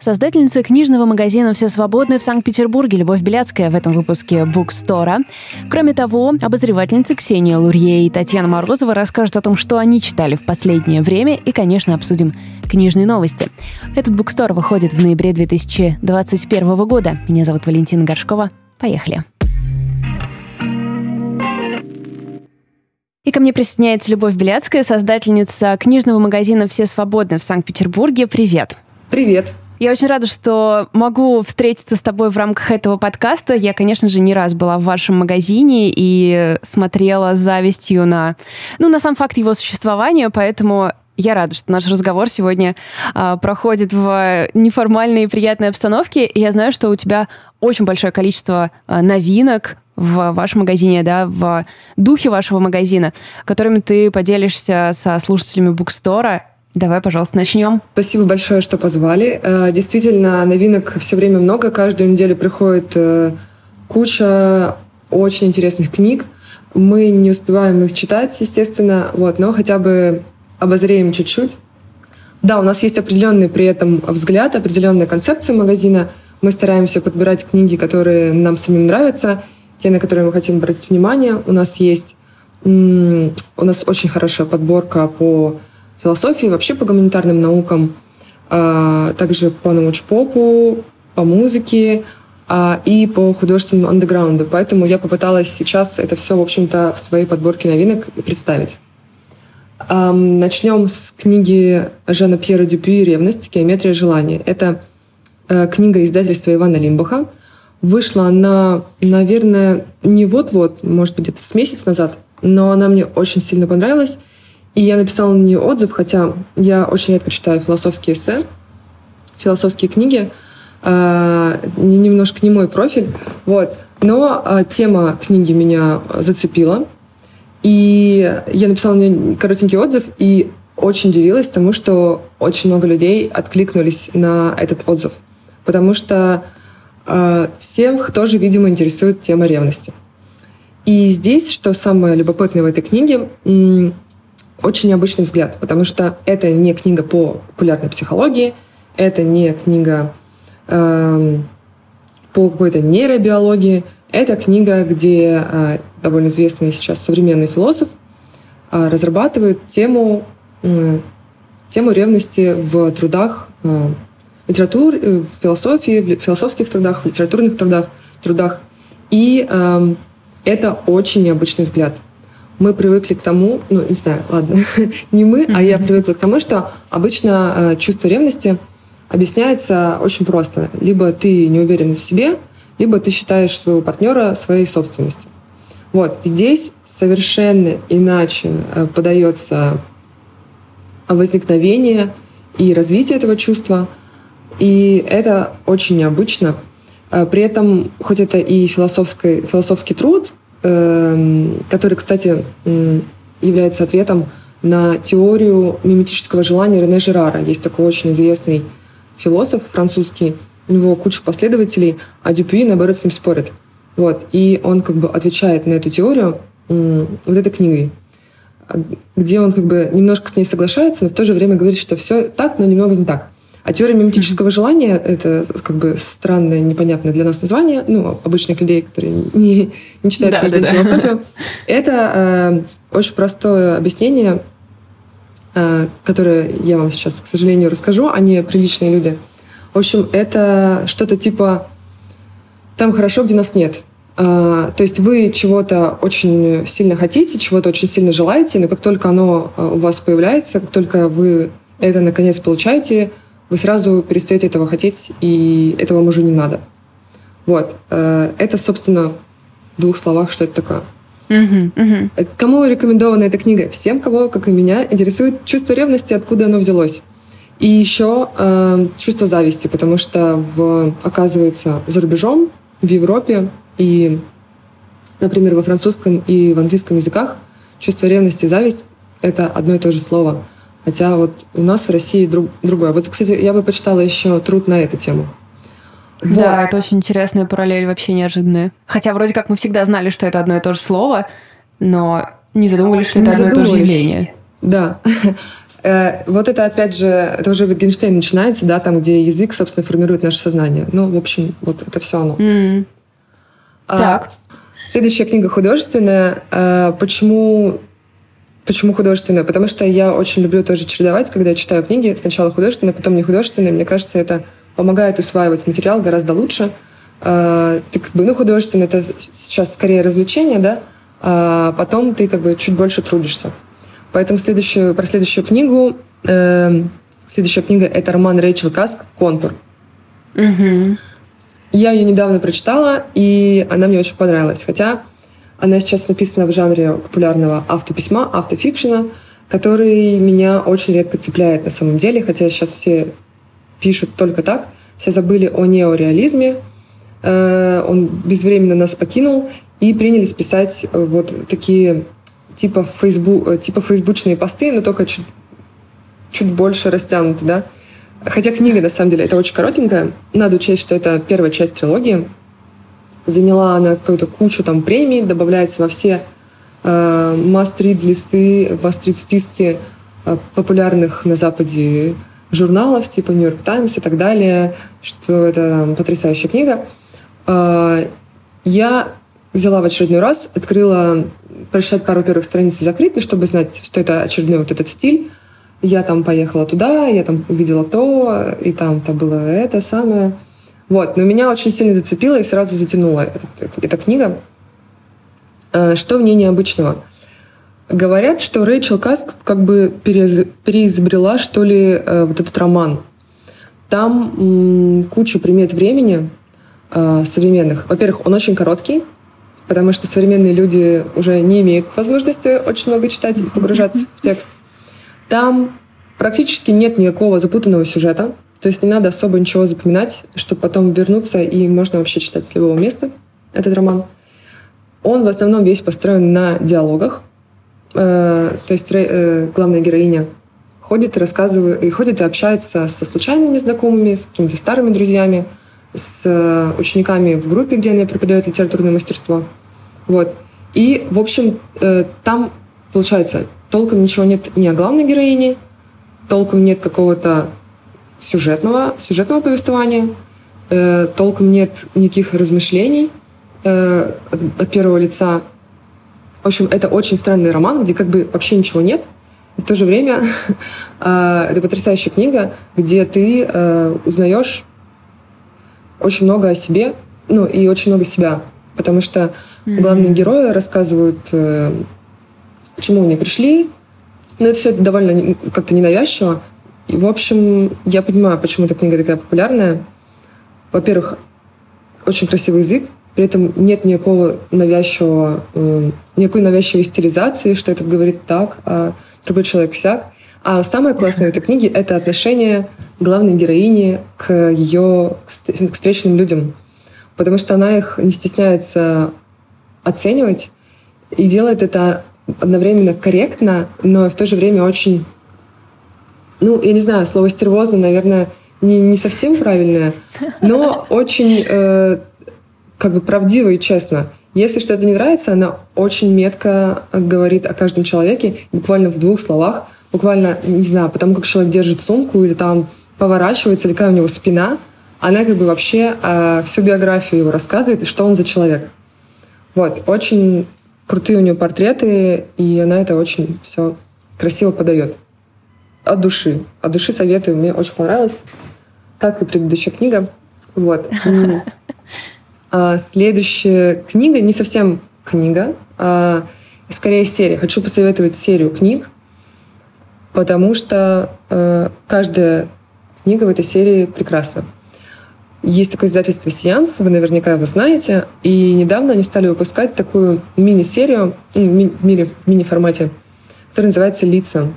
Создательница книжного магазина «Все свободны» в Санкт-Петербурге Любовь Беляцкая в этом выпуске Букстора. Кроме того, обозревательницы Ксения Лурье и Татьяна Морозова расскажут о том, что они читали в последнее время и, конечно, обсудим книжные новости. Этот Букстор выходит в ноябре 2021 года. Меня зовут Валентина Горшкова. Поехали. И ко мне присоединяется Любовь Беляцкая, создательница книжного магазина «Все свободны» в Санкт-Петербурге. Привет! Привет! Я очень рада, что могу встретиться с тобой в рамках этого подкаста. Я, конечно же, не раз была в вашем магазине и смотрела с завистью на, ну, на сам факт его существования, поэтому я рада, что наш разговор сегодня а, проходит в неформальной и приятной обстановке. И я знаю, что у тебя очень большое количество а, новинок в вашем магазине, да, в духе вашего магазина, которыми ты поделишься со слушателями Букстора. Давай, пожалуйста, начнем. Спасибо большое, что позвали. Э, действительно, новинок все время много. Каждую неделю приходит э, куча очень интересных книг. Мы не успеваем их читать, естественно, вот, но хотя бы обозреем чуть-чуть. Да, у нас есть определенный при этом взгляд, определенная концепция магазина. Мы стараемся подбирать книги, которые нам самим нравятся, те, на которые мы хотим обратить внимание. У нас есть у нас очень хорошая подборка по философии, вообще по гуманитарным наукам, а, также по научпопу, по музыке а, и по художественному андеграунду. Поэтому я попыталась сейчас это все, в общем-то, в своей подборке новинок представить. Начнем с книги Жана Пьера Дюпюи «Ревность. Геометрия желания». Это э, книга издательства Ивана Лимбаха. Вышла она, наверное, не вот-вот, может быть, где-то с месяц назад, но она мне очень сильно понравилась. И я написала на нее отзыв, хотя я очень редко читаю философские эссе, философские книги. Э, немножко не мой профиль. Вот. Но э, тема книги меня зацепила. И я написала на нее коротенький отзыв и очень удивилась тому, что очень много людей откликнулись на этот отзыв. Потому что э, всех тоже, видимо, интересует тема ревности. И здесь, что самое любопытное в этой книге, очень необычный взгляд, потому что это не книга по популярной психологии, это не книга э, по какой-то нейробиологии, это книга, где э, довольно известный сейчас современный философ э, разрабатывает тему, э, тему ревности в трудах э, литератур, э, в философии, в философских трудах, в литературных трудах, трудах. И э, это очень необычный взгляд мы привыкли к тому, ну, не знаю, ладно, не мы, а я привыкла к тому, что обычно э, чувство ревности объясняется очень просто. Либо ты не уверен в себе, либо ты считаешь своего партнера своей собственностью. Вот здесь совершенно иначе э, подается возникновение и развитие этого чувства. И это очень необычно. Э, при этом, хоть это и философский, философский труд, который, кстати, является ответом на теорию миметического желания Рене Жерара. Есть такой очень известный философ французский, у него куча последователей, а Дюпюи, наоборот, с ним спорит. Вот. И он как бы отвечает на эту теорию вот этой книгой, где он как бы немножко с ней соглашается, но в то же время говорит, что все так, но немного не так. А теория миметического желания — это как бы странное, непонятное для нас название, ну, обычных людей, которые не, не читают да, да, философию. Да. Это э, очень простое объяснение, э, которое я вам сейчас, к сожалению, расскажу, они приличные люди. В общем, это что-то типа «там хорошо, где нас нет». Uh, то есть вы чего-то очень сильно хотите, чего-то очень сильно желаете, но как только оно э, у вас появляется, как только вы это наконец получаете, вы сразу перестаете этого хотеть, и этого вам уже не надо. Вот. Э, это, собственно, в двух словах, что это такое. Uh-huh, uh-huh. Кому рекомендована эта книга? Всем, кого, как и меня, интересует чувство ревности, откуда оно взялось. И еще э, чувство зависти, потому что, в, оказывается, за рубежом, в Европе и, например, во французском и в английском языках чувство ревности и зависть — это одно и то же слово. Хотя вот у нас в России друг, другое. Вот, кстати, я бы почитала еще труд на эту тему. Вот. Да, это очень интересная параллель, вообще неожиданная. Хотя вроде как мы всегда знали, что это одно и то же слово, но не задумывались, что это одно и то же явление. Да. Э, вот это, опять же, это уже Wittgenstein начинается, да, там, где язык, собственно, формирует наше сознание. Ну, в общем, вот это все оно. Mm. А, так. Следующая книга художественная. А, почему Почему художественная? Потому что я очень люблю тоже чередовать, когда я читаю книги. Сначала художественные, потом не художественные. Мне кажется, это помогает усваивать материал гораздо лучше. А, ты как бы, ну, художественное это сейчас скорее развлечение, да, а потом ты как бы чуть больше трудишься. Поэтому следующую, про следующую книгу, э, следующая книга это роман Рэйчел Каск «Контур». Угу. Я ее недавно прочитала, и она мне очень понравилась. Хотя она сейчас написана в жанре популярного автописьма, автофикшена, который меня очень редко цепляет на самом деле, хотя сейчас все пишут только так. Все забыли о неореализме, э, он безвременно нас покинул, и принялись писать вот такие типа, фейсбу, типа фейсбучные посты, но только чуть, чуть больше растянуты, да. Хотя книга, на самом деле, это очень коротенькая. Надо учесть, что это первая часть трилогии. Заняла она какую-то кучу там премий, добавляется во все э, мастрит листы, мастрит списки э, популярных на Западе журналов, типа Нью-Йорк Таймс и так далее, что это потрясающая книга. Э, я взяла в очередной раз, открыла прочитать пару первых страниц и закрыть, ну, чтобы знать, что это очередной вот этот стиль. Я там поехала туда, я там увидела то, и там-то было это самое. Вот, но меня очень сильно зацепило и сразу затянула эта, эта книга. Э, что в ней необычного? Говорят, что Рэйчел Каск как бы переизобрела, что ли, э, вот этот роман. Там куча примет времени э, современных. Во-первых, он очень короткий, потому что современные люди уже не имеют возможности очень много читать и погружаться в текст. Там практически нет никакого запутанного сюжета, то есть не надо особо ничего запоминать, чтобы потом вернуться и можно вообще читать с любого места этот роман. Он в основном весь построен на диалогах, э, то есть э, главная героиня ходит и рассказывает, и ходит и общается со случайными знакомыми, с какими-то старыми друзьями, с э, учениками в группе, где она преподает литературное мастерство. Вот. И, в общем, там, получается, толком ничего нет ни о главной героине, толком нет какого-то сюжетного, сюжетного повествования, э, толком нет никаких размышлений от, от первого лица. В общем, это очень странный роман, где как бы вообще ничего нет. И в то же время это потрясающая книга, где ты узнаешь очень много о себе, ну и очень много себя, потому что mm-hmm. главные герои рассказывают, э, к чему они пришли, но это все довольно как-то ненавязчиво. И, в общем, я понимаю, почему эта книга такая популярная. Во-первых, очень красивый язык, при этом нет никакого навязчивого, э, никакой навязчивой стилизации, что этот говорит так, а другой человек всяк. А самое классное в этой книге — это отношение главной героини к ее к встречным людям. Потому что она их не стесняется оценивать и делает это одновременно корректно, но в то же время очень... Ну, я не знаю, слово «стервозно», наверное, не, не совсем правильное, но очень э, как бы правдиво и честно. Если что-то не нравится, она очень метко говорит о каждом человеке, буквально в двух словах, буквально, не знаю, потому как человек держит сумку или там поворачивается, или какая у него спина, она как бы вообще э, всю биографию его рассказывает и что он за человек. Вот, очень крутые у нее портреты, и она это очень все красиво подает. От души. От души советую, мне очень понравилось. Как и предыдущая книга. Вот. А, следующая книга, не совсем книга, а скорее серия. Хочу посоветовать серию книг, потому что э, каждая книга в этой серии прекрасна. Есть такое издательство «Сеанс», вы наверняка его знаете, и недавно они стали выпускать такую мини-серию мире, в мини-формате, которая называется «Лица».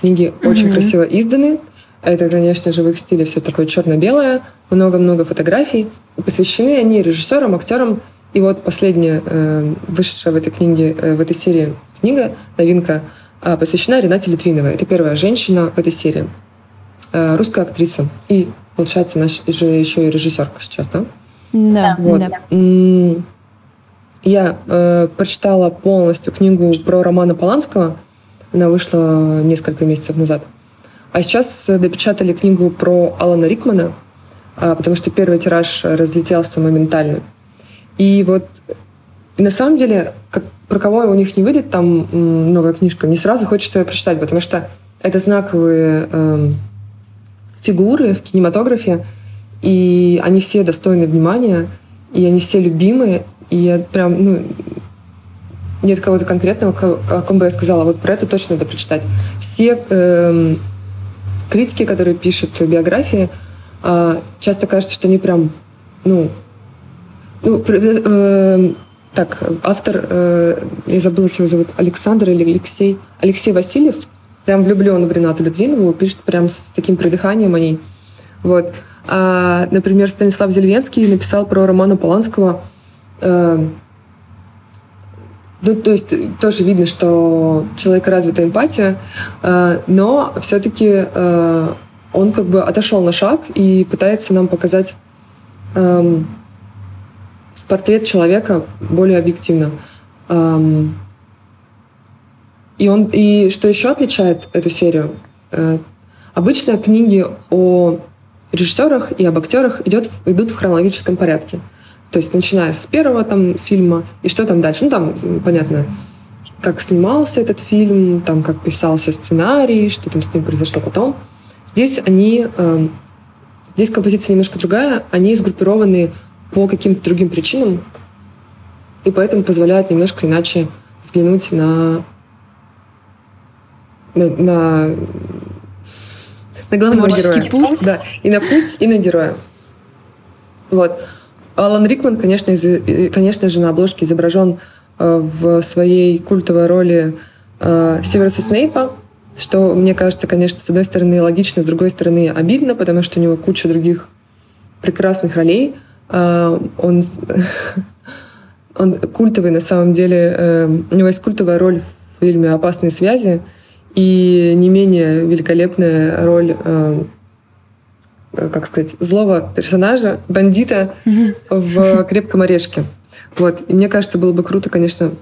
Книги mm-hmm. очень красиво изданы. Это, конечно же, в их стиле все такое черно-белое, много-много фотографий. И посвящены они режиссерам, актерам. И вот последняя э, вышедшая в этой книге, э, в этой серии книга, новинка, э, посвящена Ренате Литвиновой. Это первая женщина в этой серии. Э, русская актриса. И, получается, наш же еще и режиссерка сейчас, да? Да, вот. да. Я э, прочитала полностью книгу про Романа Поланского. Она вышла несколько месяцев назад. А сейчас допечатали книгу про Алана Рикмана, а, потому что первый тираж разлетелся моментально. И вот на самом деле, как, про кого у них не выйдет там новая книжка, мне сразу хочется ее прочитать, потому что это знаковые э, фигуры в кинематографе, и они все достойны внимания, и они все любимые, и я прям, ну, нет кого-то конкретного, о ком бы я сказала, вот про это точно надо прочитать. Все э, критики, которые пишут биографии, э, часто кажется, что они прям, ну, ну, э, так, автор, э, я забыла, как его зовут, Александр или Алексей, Алексей Васильев, прям влюблен в Ренату Литвинову, пишет прям с таким придыханием о ней. Вот. А, например, Станислав Зельвенский написал про Романа Поланского. Э, ну, то есть тоже видно, что человека развита эмпатия, э, но все-таки э, он как бы отошел на шаг и пытается нам показать э, портрет человека более объективно. Эм, и, он, и что еще отличает эту серию? Э, обычно книги о режиссерах и об актерах идет, идут в хронологическом порядке. То есть начиная с первого там фильма и что там дальше. Ну там, понятно, как снимался этот фильм, там как писался сценарий, что там с ним произошло потом. Здесь они, э, здесь композиция немножко другая, они сгруппированы по каким-то другим причинам, и поэтому позволяют немножко иначе взглянуть на на, на, на главного Творческий героя. Путь. Да, и на путь, и на героя. Вот. Алан Рикман, конечно, из, конечно же, на обложке изображен э, в своей культовой роли э, Северуса Снейпа, что, мне кажется, конечно, с одной стороны логично, с другой стороны обидно, потому что у него куча других прекрасных ролей. Э, он, он культовый на самом деле. Э, у него есть культовая роль в фильме «Опасные связи», и не менее великолепная роль, э, как сказать, злого персонажа, бандита в «Крепком орешке». Вот. И мне кажется, было бы круто, конечно,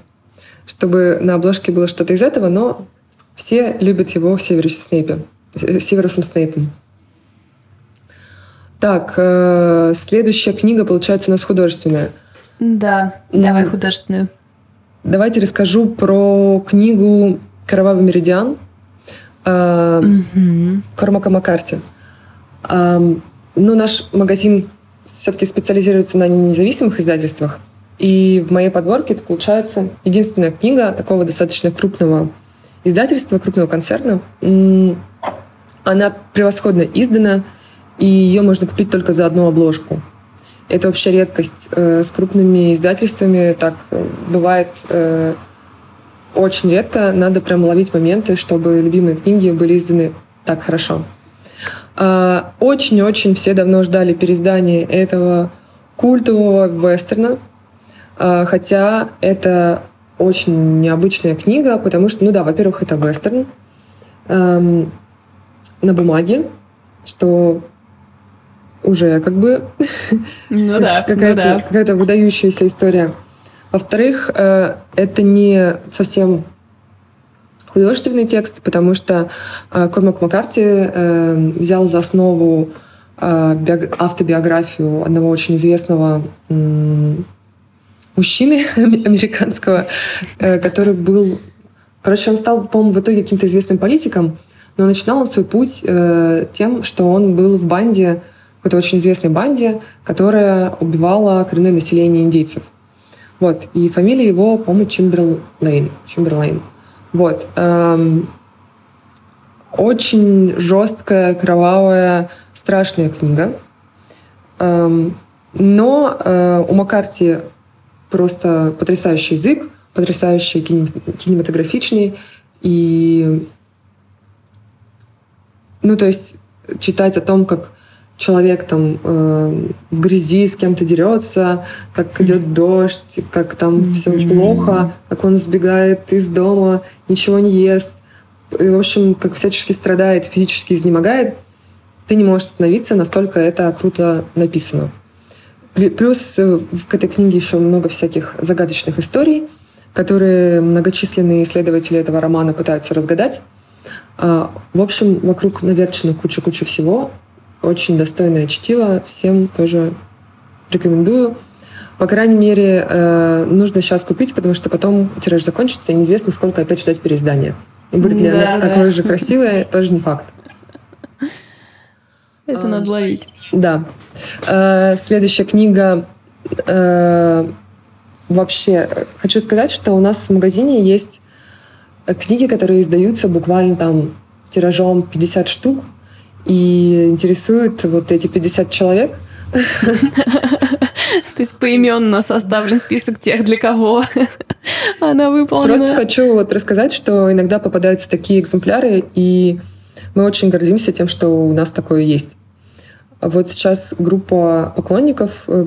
чтобы на обложке было что-то из этого, но все любят его в Северусе Снейпе, Северусом Снейпом. Так, э, следующая книга, получается, у нас художественная. Да, давай художественную. Давайте расскажу про книгу «Кровавый меридиан» mm-hmm. Кормака Маккарти. Ну, наш магазин все-таки специализируется на независимых издательствах. И в моей подборке это получается единственная книга такого достаточно крупного издательства, крупного концерна. Она превосходно издана, и ее можно купить только за одну обложку. Это вообще редкость. Э, с крупными издательствами так э, бывает э, очень редко. Надо прям ловить моменты, чтобы любимые книги были изданы так хорошо. А, очень-очень все давно ждали переиздания этого культового вестерна, а, хотя это очень необычная книга, потому что, ну да, во-первых, это вестерн эм, на бумаге, что уже как бы ну да, какая-то, ну да. какая-то выдающаяся история. Во-вторых, э, это не совсем художественный текст, потому что э, Кормак Маккарти э, взял за основу автобиографию одного очень известного мужчины американского, который был... Короче, он стал, по-моему, в итоге каким-то известным политиком, но начинал он свой путь тем, что он был в банде, какой-то очень известной банде, которая убивала коренное население индейцев. Вот. И фамилия его, по-моему, Чимберлейн. Чимберлейн. Вот. Эм, очень жесткая, кровавая, страшная книга. Эм, но э, у Маккарти просто потрясающий язык, потрясающий кинематографичный. И, ну, то есть читать о том, как человек там э, в грязи с кем-то дерется, как идет дождь, как там mm-hmm. все плохо, как он сбегает из дома, ничего не ест, и, в общем, как всячески страдает, физически изнемогает, ты не можешь остановиться, настолько это круто написано. Плюс э, в этой книге еще много всяких загадочных историй, которые многочисленные исследователи этого романа пытаются разгадать. А, в общем, вокруг наверчено куча-куча всего. Очень достойное чтиво. Всем тоже рекомендую. По крайней мере, э, нужно сейчас купить, потому что потом тираж закончится, и неизвестно, сколько опять ждать переиздания. И будет ли да, она да. такое же красивое, тоже не факт. Это надо ловить. Да. Э, следующая книга. Э, вообще, хочу сказать, что у нас в магазине есть книги, которые издаются буквально там тиражом 50 штук, и интересуют вот эти 50 человек. То есть поименно составлен список тех, для кого она выполнена. Просто хочу вот рассказать, что иногда попадаются такие экземпляры, и мы очень гордимся тем, что у нас такое есть. Вот сейчас группа поклонников э,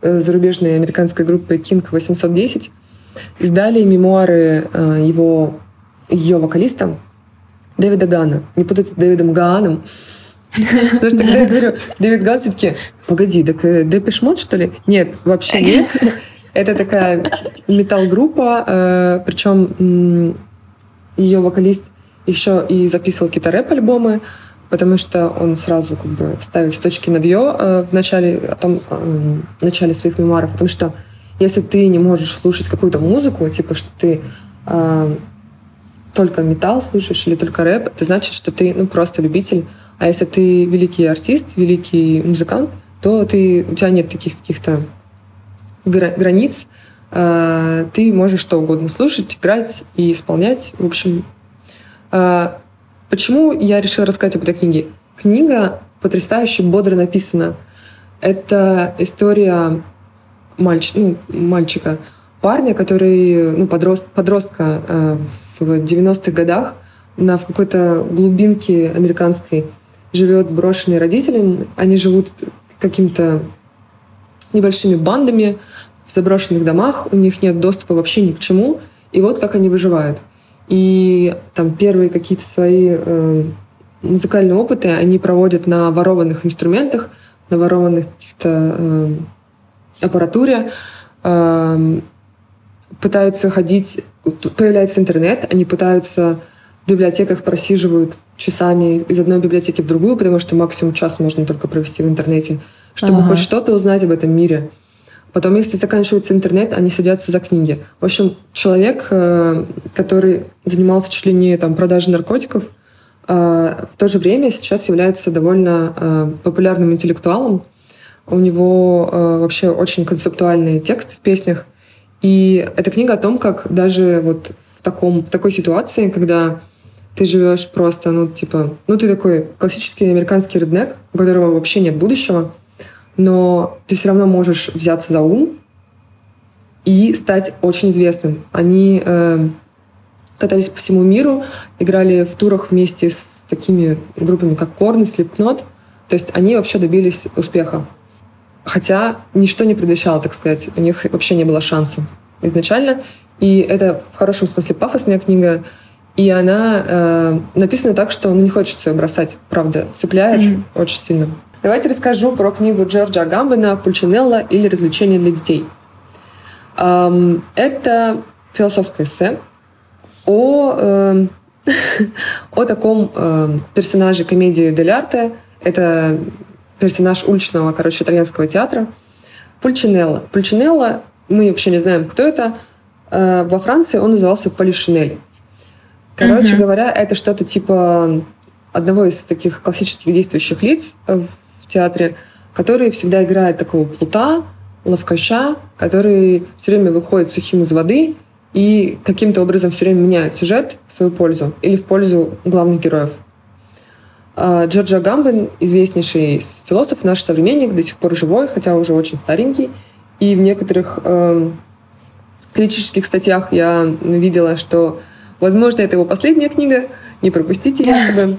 э, зарубежной американской группы King 810 издали мемуары э, его, ее вокалиста Дэвида Гана. Не путать с Дэвидом Гааном. Потому что когда я говорю Дэвид Ган, все-таки, погоди, так Depeche Mode, что ли? Нет, вообще нет. Это такая метал-группа, причем ее вокалист еще и записывал какие-то рэп-альбомы, потому что он сразу как бы ставит точки над «ё» э, в начале, о том, э, в начале своих мемуаров, потому что если ты не можешь слушать какую-то музыку, типа, что ты э, только металл слушаешь или только рэп, это значит, что ты ну, просто любитель. А если ты великий артист, великий музыкант, то ты, у тебя нет таких каких-то границ. Э, ты можешь что угодно слушать, играть и исполнять. В общем, э, Почему я решила рассказать об этой книге? Книга потрясающе бодро написана. Это история мальч... ну, мальчика, парня, который, ну, подрост... подростка э, в 90-х годах на, в какой-то глубинке американской живет брошенный родителям. Они живут какими-то небольшими бандами в заброшенных домах, у них нет доступа вообще ни к чему. И вот как они выживают. И там первые какие-то свои э, музыкальные опыты они проводят на ворованных инструментах, на ворованных каких-то э, аппаратуре. Э, пытаются ходить, появляется интернет, они пытаются в библиотеках просиживают часами из одной библиотеки в другую, потому что максимум час можно только провести в интернете, чтобы ага. хоть что-то узнать об этом мире. Потом, если заканчивается интернет, они садятся за книги. В общем, человек, э, который занимался чуть ли не там, продажей наркотиков, э, в то же время сейчас является довольно э, популярным интеллектуалом. У него вообще очень концептуальный текст в песнях. И эта книга о том, как даже вот в, таком, в такой ситуации, когда ты живешь просто, ну, типа, ну, ты такой классический американский реднек, у которого вообще нет будущего, но ты все равно можешь взяться за ум и стать очень известным. Они э, катались по всему миру, играли в турах вместе с такими группами, как Корн и Slipknot. То есть они вообще добились успеха. Хотя ничто не предвещало, так сказать. У них вообще не было шанса изначально. И это в хорошем смысле пафосная книга. И она э, написана так, что ну, не хочется ее бросать. Правда, цепляет mm-hmm. очень сильно. Давайте расскажу про книгу Джорджа Гамбена «Пульчинелла» или «Развлечения для детей». Это философское эссе о, эм, о таком эм, персонаже комедии Дель Арте. Это персонаж уличного, короче, итальянского театра. Пульчинелла. Пульчинелла, мы вообще не знаем, кто это. Э, во Франции он назывался Полишинель. Короче mm говоря, это что-то типа одного из таких классических действующих лиц в театре, который всегда играет такого плута, ловкача, который все время выходит сухим из воды и каким-то образом все время меняет сюжет в свою пользу или в пользу главных героев. А, Джорджа Гамбен, известнейший философ, наш современник, до сих пор живой, хотя уже очень старенький. И в некоторых э, критических статьях я видела, что, возможно, это его последняя книга, не пропустите якобы.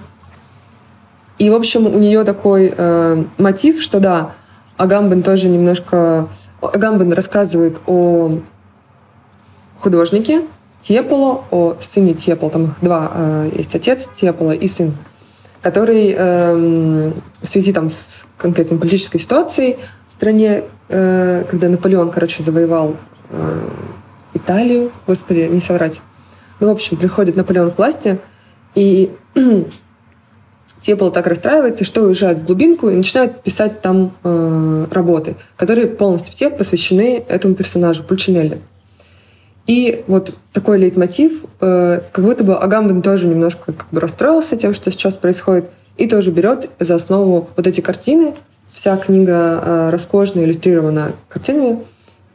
И, в общем, у нее такой э, мотив, что да, Агамбен тоже немножко... Агамбен рассказывает о художнике Теполо, о сыне Теполо. Там их два э, есть, отец Теполо и сын, который э, в связи там с конкретной политической ситуацией в стране, э, когда Наполеон, короче, завоевал э, Италию, господи, не соврать. Ну, в общем, приходит Наполеон к власти, И Тепл так расстраивается, что уезжает в глубинку и начинает писать там э, работы, которые полностью все посвящены этому персонажу, Пульчинелли. И вот такой лейтмотив, э, как будто бы Агамбен тоже немножко как бы расстроился тем, что сейчас происходит, и тоже берет за основу вот эти картины. Вся книга э, роскошно иллюстрирована картинами.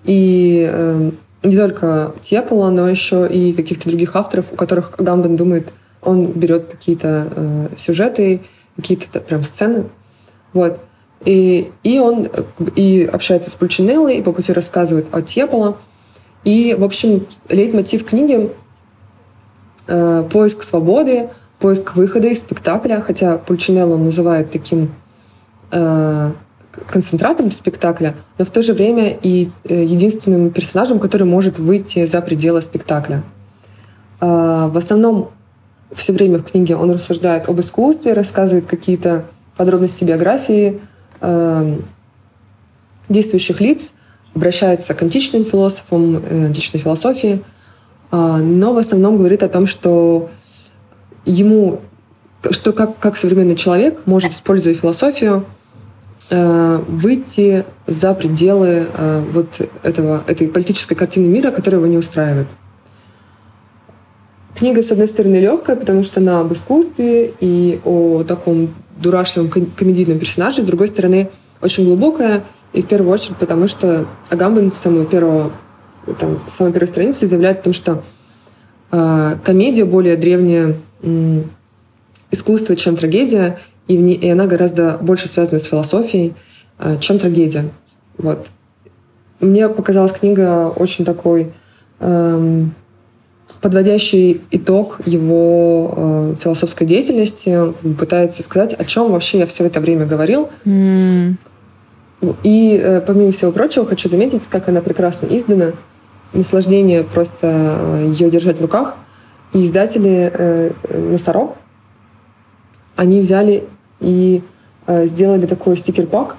И э, не только Тепла, но еще и каких-то других авторов, у которых Агамбен думает – он берет какие-то э, сюжеты, какие-то прям сцены, вот, и, и он и общается с Пульчинеллой, и по пути рассказывает о Тьеполо. И, в общем, лейтмотив книги э, поиск свободы, поиск выхода из спектакля, хотя Пульчинелло называет таким э, концентратом спектакля, но в то же время и э, единственным персонажем, который может выйти за пределы спектакля. Э, в основном все время в книге он рассуждает об искусстве, рассказывает какие-то подробности биографии э, действующих лиц, обращается к античным философам, э, античной философии, э, но в основном говорит о том, что ему, что как, как современный человек может, используя философию, э, выйти за пределы э, вот этого, этой политической картины мира, которая его не устраивает. Книга, с одной стороны, легкая, потому что она об искусстве и о таком дурашливом комедийном персонаже, с другой стороны, очень глубокая, и в первую очередь потому, что Агамбен с самого первого, там, с самой первой страницы заявляет о том, что э, комедия более древнее э, искусство, чем трагедия, и, в ней, и она гораздо больше связана с философией, э, чем трагедия. Вот. Мне показалась книга очень такой... Э, подводящий итог его э, философской деятельности, пытается сказать, о чем вообще я все это время говорил. Mm. И, э, помимо всего прочего, хочу заметить, как она прекрасно издана. Наслаждение просто э, ее держать в руках. И издатели э, «Носорог», они взяли и э, сделали такой стикер-пак,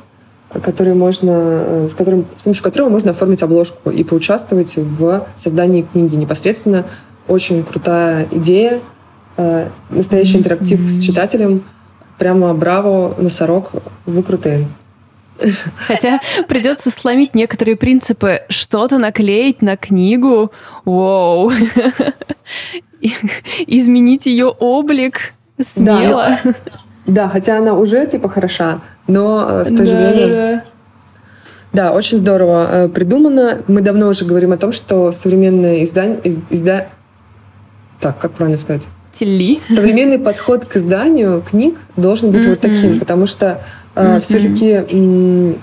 который можно, э, с, которым, с помощью которого можно оформить обложку и поучаствовать в создании книги непосредственно очень крутая идея, э, настоящий интерактив mm-hmm. с читателем. Прямо браво, носорог, вы крутые. Хотя придется сломить некоторые принципы. Что-то наклеить на книгу. Воу. Изменить ее облик. Смело. Да, да, хотя она уже типа хороша, но э, в то же время... Да, очень здорово э, придумано. Мы давно уже говорим о том, что современное издание, изда, так, как правильно сказать? Тели. Современный подход к изданию книг должен быть mm-hmm. вот таким, потому что э, mm-hmm. все-таки э,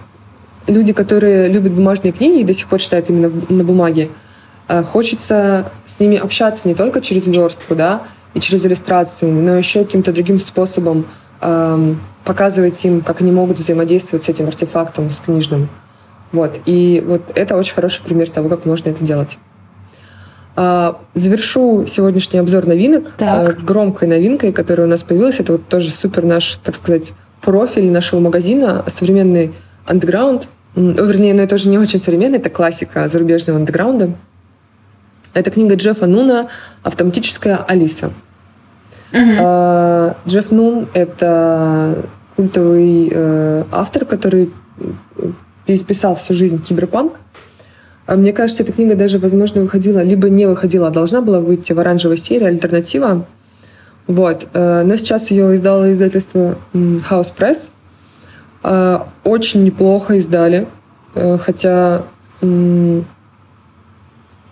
люди, которые любят бумажные книги и до сих пор читают именно на бумаге, э, хочется с ними общаться не только через верстку, да, и через иллюстрации, но еще каким-то другим способом э, показывать им, как они могут взаимодействовать с этим артефактом, с книжным. Вот. И вот это очень хороший пример того, как можно это делать. А, завершу сегодняшний обзор новинок так. А, громкой новинкой, которая у нас появилась. Это вот тоже супер наш, так сказать, профиль нашего магазина, современный андеграунд. Вернее, но это уже не очень современный, это классика зарубежного андеграунда. Это книга Джеффа Нуна «Автоматическая Алиса». Угу. Джефф Нун — это культовый э, автор, который писал всю жизнь киберпанк. Мне кажется, эта книга даже, возможно, выходила, либо не выходила, а должна была выйти в оранжевой серии, альтернатива. Вот. Э, но сейчас ее издало издательство House Press. Э, очень неплохо издали. Э, хотя...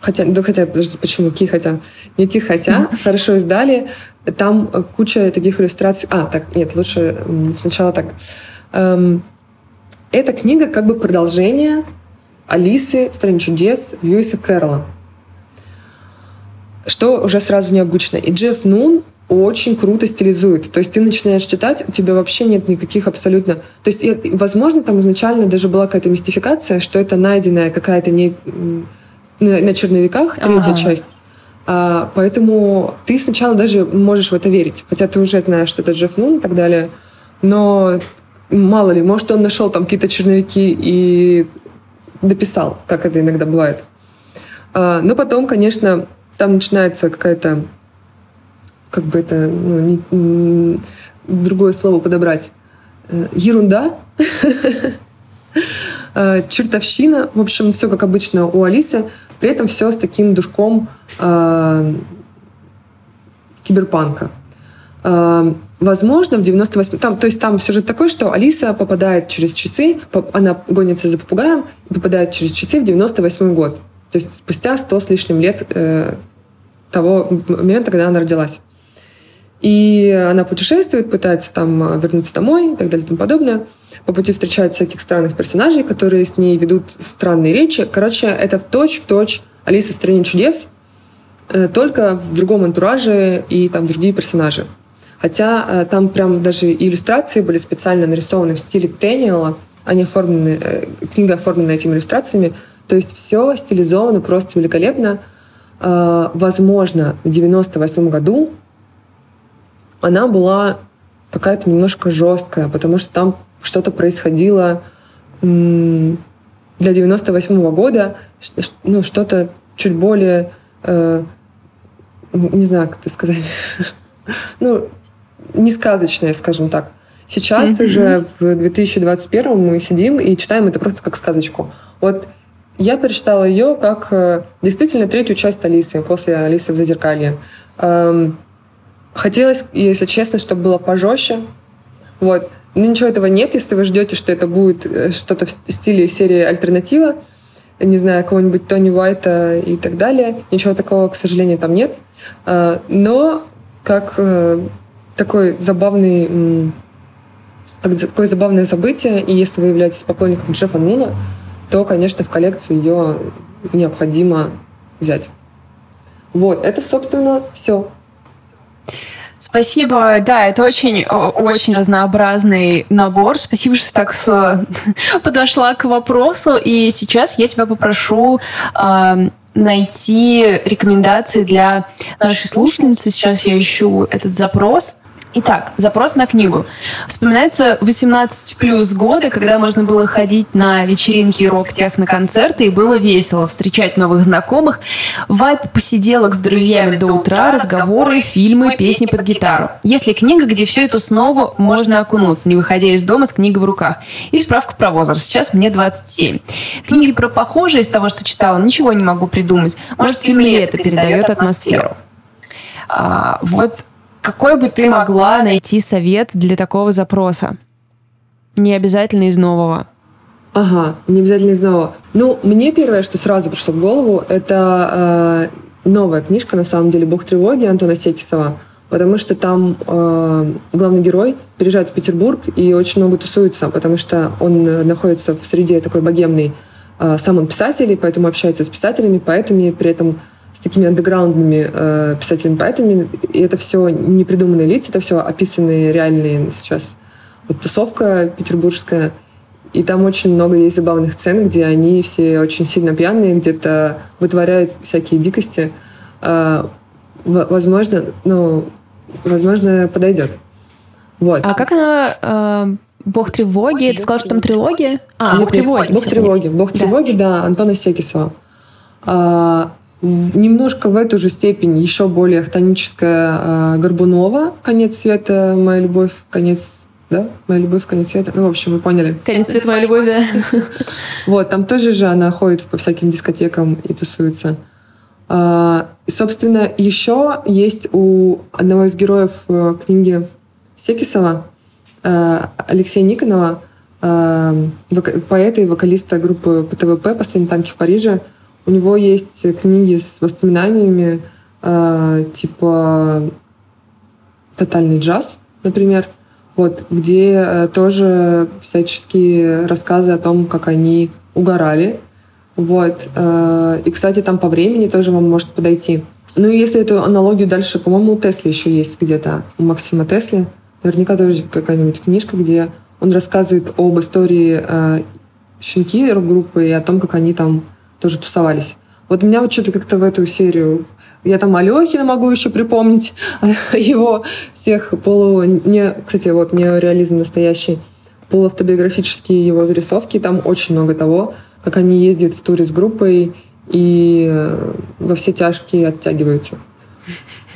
Хотя, да хотя, подожди, почему? Ки хотя? Не ки хотя. Хорошо издали. Там куча таких иллюстраций. А, так, нет, лучше сначала так. Эм, эта книга как бы продолжение Алисы, Стране чудес, Льюиса Кэрролла. Что уже сразу необычно. И Джефф Нун очень круто стилизует. То есть ты начинаешь читать, у тебя вообще нет никаких абсолютно... То есть, возможно, там изначально даже была какая-то мистификация, что это найденная какая-то не... на черновиках третья часть. А, поэтому ты сначала даже можешь в это верить. Хотя ты уже знаешь, что это Джефф Нун и так далее. Но мало ли, может, он нашел там какие-то черновики и дописал, как это иногда бывает. А, но потом, конечно, там начинается какая-то как бы это, ну, не, другое слово подобрать. Э, ерунда, э, чертовщина. В общем, все как обычно у Алисы. При этом все с таким душком э, киберпанка. Э, возможно, в 98... Там, то есть там сюжет такой, что Алиса попадает через часы, она гонится за попугаем попадает через часы в 98 год. То есть спустя 100 с лишним лет э, того момента, когда она родилась. И она путешествует, пытается там а, вернуться домой и так далее и тому подобное. По пути встречает всяких странных персонажей, которые с ней ведут странные речи. Короче, это в точь-в-точь Алиса в стране чудес, э, только в другом антураже и там другие персонажи. Хотя э, там прям даже иллюстрации были специально нарисованы в стиле Тэниела, они оформлены, э, книга оформлена этими иллюстрациями. То есть все стилизовано просто великолепно. Возможно, в 98 году она была какая-то немножко жесткая, потому что там что-то происходило для 98 -го года, ну, что-то чуть более, э, не знаю, как это сказать, ну, не сказочное, скажем так. Сейчас mm-hmm. уже в 2021 мы сидим и читаем это просто как сказочку. Вот я прочитала ее как э, действительно третью часть Алисы после Алисы в Зазеркалье. Эм, Хотелось, если честно, чтобы было пожестче. Вот. Но ничего этого нет, если вы ждете, что это будет э, что-то в стиле серии альтернатива, не знаю, кого-нибудь Тони Уайта и так далее. Ничего такого, к сожалению, там нет. А, но как э, такой забавный такое забавное событие, и если вы являетесь поклонником Джеффа Нуна, то, конечно, в коллекцию ее необходимо взять. Вот, это, собственно, все. Спасибо, да, это очень, очень разнообразный набор. Спасибо, что так с... подошла к вопросу. И сейчас я тебя попрошу э, найти рекомендации для нашей слушательницы. Сейчас я ищу этот запрос. Итак, запрос на книгу. Вспоминается 18 плюс годы, когда можно было ходить на вечеринки и рок-техно-концерты, и было весело встречать новых знакомых. Вайп посиделок с друзьями до утра, разговоры, фильмы, песни под гитару. Если книга, где все это снова можно окунуться, не выходя из дома с книгой в руках. И справка про возраст. Сейчас мне 27. Книги про похожие из того, что читала, ничего не могу придумать. Может, фильм «Лето» передает атмосферу. А, вот какой бы ты могла найти совет для такого запроса? Не обязательно из нового. Ага, не обязательно из нового. Ну, мне первое, что сразу пришло в голову, это э, новая книжка, на самом деле, «Бог тревоги» Антона Секисова, потому что там э, главный герой приезжает в Петербург и очень много тусуется, потому что он э, находится в среде такой богемной. Э, сам он писатель, и поэтому общается с писателями, поэтами, при этом с такими андеграундными э, писателями-поэтами. И это все не придуманные лица, это все описанные реальные сейчас. Вот тусовка петербургская. И там очень много есть забавных сцен, где они все очень сильно пьяные, где-то вытворяют всякие дикости. Э, возможно, ну, возможно, подойдет. Вот. А как она... Э... Бог тревоги. Ты сказал, что там трилогия? А, Бог тревоги. Бог тревоги. Бог тревоги, да, Антона Секисова. А, Немножко в эту же степень еще более хтоническая Горбунова «Конец света. Моя любовь. Конец да? Моя любовь, конец света. Ну, в общем, вы поняли. Конец света, моя любовь, да. Вот, там тоже же она ходит по всяким дискотекам и тусуется. А, и, собственно, еще есть у одного из героев э, книги Секисова, э, Алексея Никонова, э, поэта и вокалиста группы ПТВП «Последние танки в Париже», у него есть книги с воспоминаниями, э, типа «Тотальный джаз», например, вот, где э, тоже всяческие рассказы о том, как они угорали. Вот. Э, и, кстати, там по времени тоже вам может подойти. Ну и если эту аналогию дальше, по-моему, у Тесли еще есть где-то, у Максима Тесли. Наверняка тоже какая-нибудь книжка, где он рассказывает об истории э, щенки рок-группы и о том, как они там тоже тусовались. Вот меня вот что-то как-то в эту серию я там Алехина могу еще припомнить, его всех полу... Не, кстати, вот неореализм настоящий. Полуавтобиографические его зарисовки. Там очень много того, как они ездят в туре с группой и э, во все тяжкие оттягиваются.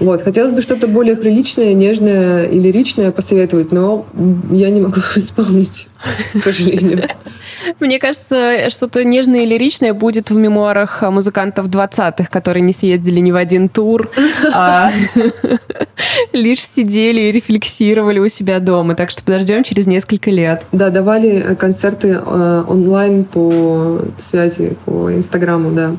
Вот, хотелось бы что-то более приличное, нежное и лиричное посоветовать, но я не могу вспомнить, к сожалению. Мне кажется, что-то нежное и лиричное будет в мемуарах музыкантов 20-х, которые не съездили ни в один тур, а лишь сидели и рефлексировали у себя дома. Так что подождем через несколько лет. Да, давали концерты э, онлайн по связи, по Инстаграму, да.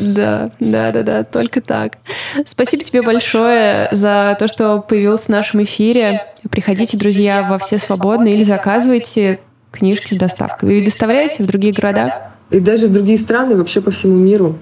Да, да, да, да, только так. Спасибо, Спасибо тебе большое за то, что появился в нашем эфире. Приходите, друзья, во все свободные или заказывайте книжки с доставкой. Вы доставляете в другие города? И даже в другие страны, вообще по всему миру.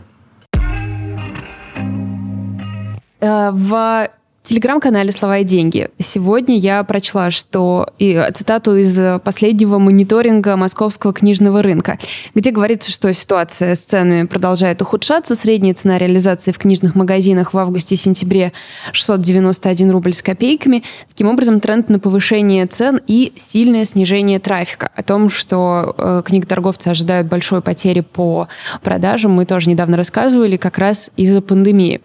Э, в телеграм-канале «Слова и деньги» сегодня я прочла, что и цитату из последнего мониторинга московского книжного рынка, где говорится, что ситуация с ценами продолжает ухудшаться. Средняя цена реализации в книжных магазинах в августе-сентябре 691 рубль с копейками. Таким образом, тренд на повышение цен и сильное снижение трафика. О том, что э, книготорговцы ожидают большой потери по продажам, мы тоже недавно рассказывали, как раз из-за пандемии.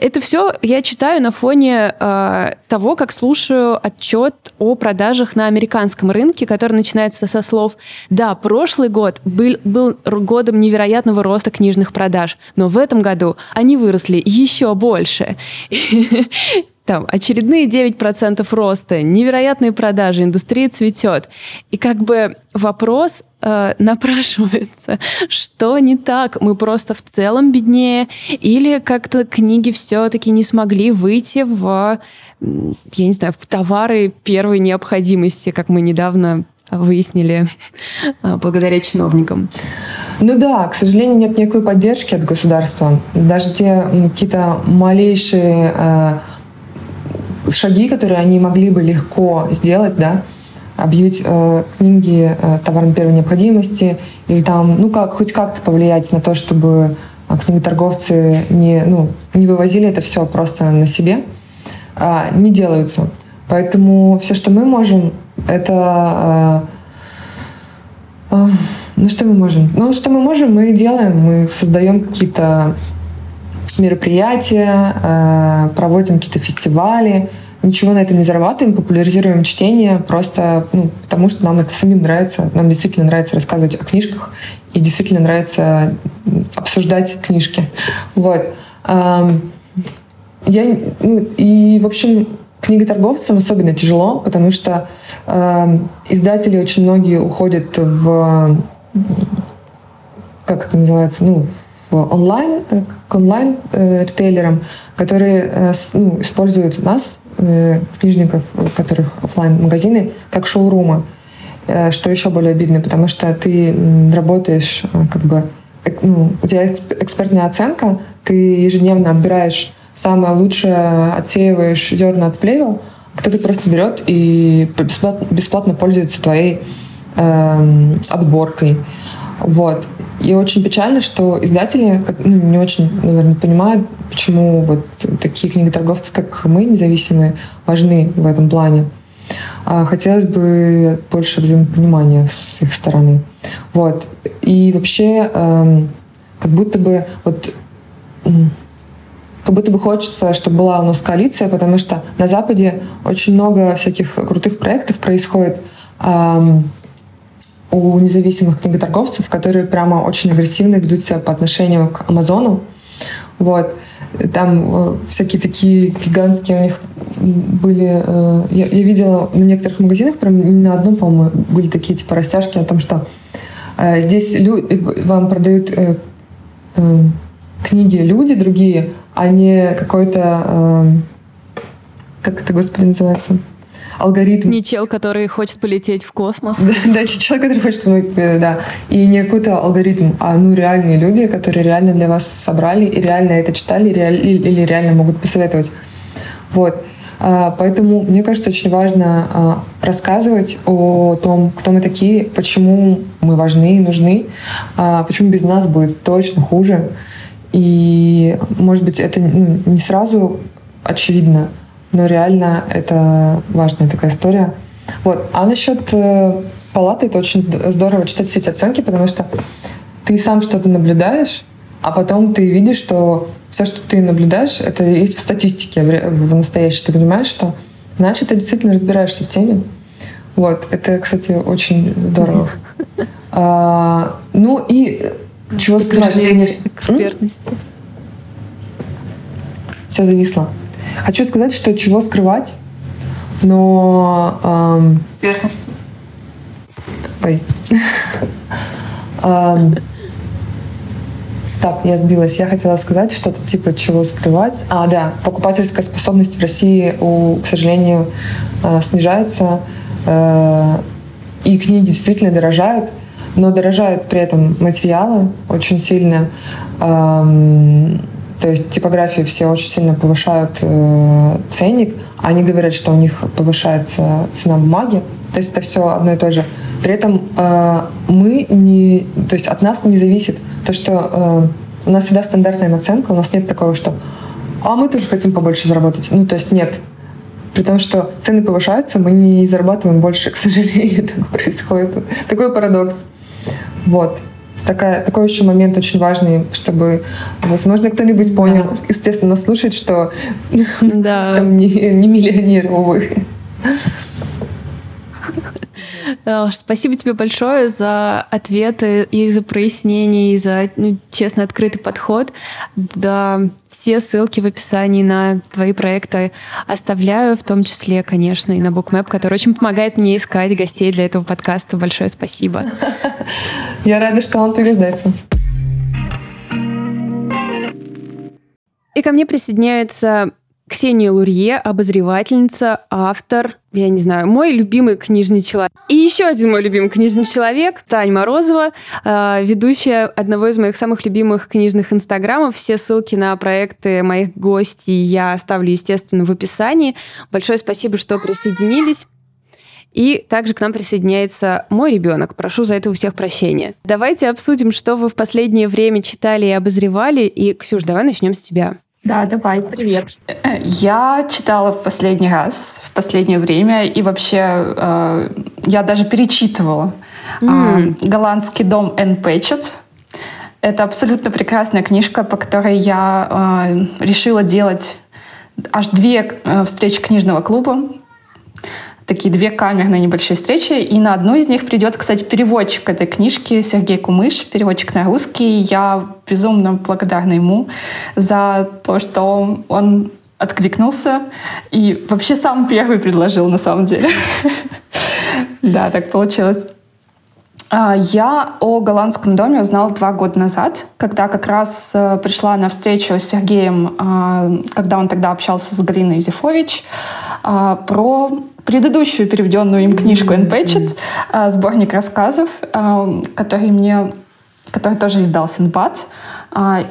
Это все я читаю на фоне э, того, как слушаю отчет о продажах на американском рынке, который начинается со слов «Да, прошлый год был, был годом невероятного роста книжных продаж, но в этом году они выросли еще больше». Там очередные 9% роста, невероятные продажи, индустрия цветет. И как бы вопрос э, напрашивается, что не так? Мы просто в целом беднее? Или как-то книги все-таки не смогли выйти в, я не знаю, в товары первой необходимости, как мы недавно выяснили э, благодаря чиновникам. Ну да, к сожалению, нет никакой поддержки от государства. Даже те какие-то малейшие э, шаги, которые они могли бы легко сделать, да, объявить э, книги э, товаром первой необходимости или там, ну как, хоть как-то повлиять на то, чтобы э, книготорговцы не, ну, не вывозили это все просто на себе, э, не делаются. Поэтому все, что мы можем, это... Э, э, ну что мы можем? Ну что мы можем, мы делаем. Мы создаем какие-то мероприятия, э, проводим какие-то фестивали, ничего на этом не зарабатываем, популяризируем чтение просто ну, потому, что нам это самим нравится. Нам действительно нравится рассказывать о книжках и действительно нравится обсуждать книжки. Вот. Я, ну, и, в общем, книготорговцам особенно тяжело, потому что э, издатели очень многие уходят в как это называется, ну, онлайн, э, к онлайн-ритейлерам, э, которые э, ну, используют нас, книжников, у которых офлайн магазины как шоурумы. Что еще более обидно, потому что ты работаешь как бы ну, у тебя экспертная оценка, ты ежедневно отбираешь самое лучшее, отсеиваешь зерна от плевел, кто-то просто берет и бесплатно, бесплатно пользуется твоей э, отборкой. Вот. И очень печально, что издатели ну, не очень, наверное, понимают, почему вот такие книготорговцы, как мы, независимые, важны в этом плане. А хотелось бы больше взаимопонимания с их стороны. Вот. И вообще, эм, как будто бы вот как будто бы хочется, чтобы была у нас коалиция, потому что на Западе очень много всяких крутых проектов происходит. Эм, у независимых книготорговцев, которые прямо очень агрессивно ведут себя по отношению к Амазону. Вот. Там э, всякие такие гигантские у них были... Э, я, я видела на некоторых магазинах, прям на одном, по-моему, были такие типа растяжки о том, что э, здесь лю- вам продают э, э, книги люди другие, а не какой-то... Э, как это, господи, называется? Алгоритм. Не чел, который хочет полететь в космос. Да, не чел, который хочет, да. И не какой-то алгоритм, а ну реальные люди, которые реально для вас собрали и реально это читали или реально могут посоветовать. Вот. А, поэтому мне кажется, очень важно а, рассказывать о том, кто мы такие, почему мы важны и нужны, а, почему без нас будет точно хуже. И, может быть, это ну, не сразу очевидно, но реально это важная такая история. Вот. А насчет э, палаты, это очень здорово читать все эти оценки, потому что ты сам что-то наблюдаешь, а потом ты видишь, что все, что ты наблюдаешь, это есть в статистике в настоящей. Ты понимаешь, что значит, ты действительно разбираешься в теме. Вот, это, кстати, очень здорово. А, ну и чего скрывать? Экспертности. Все зависло. Хочу сказать, что чего скрывать, но... Эм, Экспертности. Ой. эм, так, я сбилась. Я хотела сказать что-то типа чего скрывать. А, да, покупательская способность в России, у, к сожалению, э, снижается. Э, и книги действительно дорожают, но дорожают при этом материалы очень сильно. То есть типографии все очень сильно повышают э, ценник. Они говорят, что у них повышается цена бумаги. То есть это все одно и то же. При этом э, мы не, то есть от нас не зависит то, что э, у нас всегда стандартная наценка, у нас нет такого, что а мы тоже хотим побольше заработать. Ну, то есть нет. При том, что цены повышаются, мы не зарабатываем больше, к сожалению, так происходит. Такой парадокс. Вот. Такая, такой еще момент очень важный, чтобы, возможно, кто-нибудь понял, да. естественно, слушать, что да. там не, не миллионер, увы. Э, спасибо тебе большое за ответы и за прояснения, и за ну, честно открытый подход. Да, все ссылки в описании на твои проекты оставляю, в том числе, конечно, и на BookMap, который очень помогает мне искать гостей для этого подкаста. Большое спасибо. Я рада, что он побеждается. И ко мне присоединяются Ксения Лурье, обозревательница, автор, я не знаю, мой любимый книжный человек. И еще один мой любимый книжный человек, Таня Морозова, э, ведущая одного из моих самых любимых книжных инстаграмов. Все ссылки на проекты моих гостей я оставлю, естественно, в описании. Большое спасибо, что присоединились. И также к нам присоединяется мой ребенок. Прошу за это у всех прощения. Давайте обсудим, что вы в последнее время читали и обозревали. И, Ксюш, давай начнем с тебя. Да, давай, привет. Я читала в последний раз, в последнее время, и вообще э, я даже перечитывала mm. э, «Голландский дом Энн Пэтчет». Это абсолютно прекрасная книжка, по которой я э, решила делать аж две э, встречи книжного клуба такие две камерные небольшие встречи, и на одну из них придет, кстати, переводчик этой книжки Сергей Кумыш, переводчик на русский. Я безумно благодарна ему за то, что он откликнулся и вообще сам первый предложил на самом деле. Да, так получилось. А, я о голландском доме узнала два года назад, когда как раз э, пришла на встречу с Сергеем, а, когда он тогда общался с Галиной Юзефович, а, про предыдущую переведенную им книжку «Энн Пэтчет», сборник рассказов, который мне который тоже издал Синбад.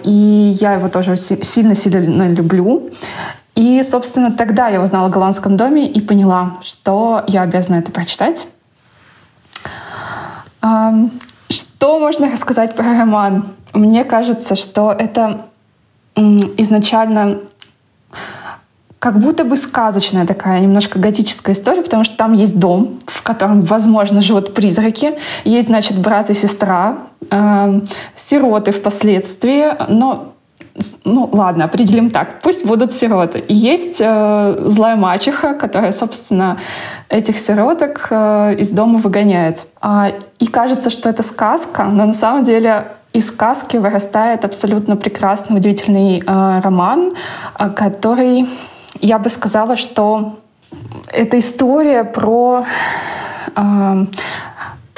И я его тоже сильно-сильно люблю. И, собственно, тогда я узнала о голландском доме и поняла, что я обязана это прочитать. Что можно рассказать про роман? Мне кажется, что это изначально как будто бы сказочная такая, немножко готическая история, потому что там есть дом, в котором, возможно, живут призраки. Есть, значит, брат и сестра, э, сироты впоследствии, но ну ладно, определим так, пусть будут сироты. Есть э, злая мачеха, которая, собственно, этих сироток э, из дома выгоняет. А, и кажется, что это сказка, но на самом деле из сказки вырастает абсолютно прекрасный, удивительный э, роман, э, который, я бы сказала, что это история про э,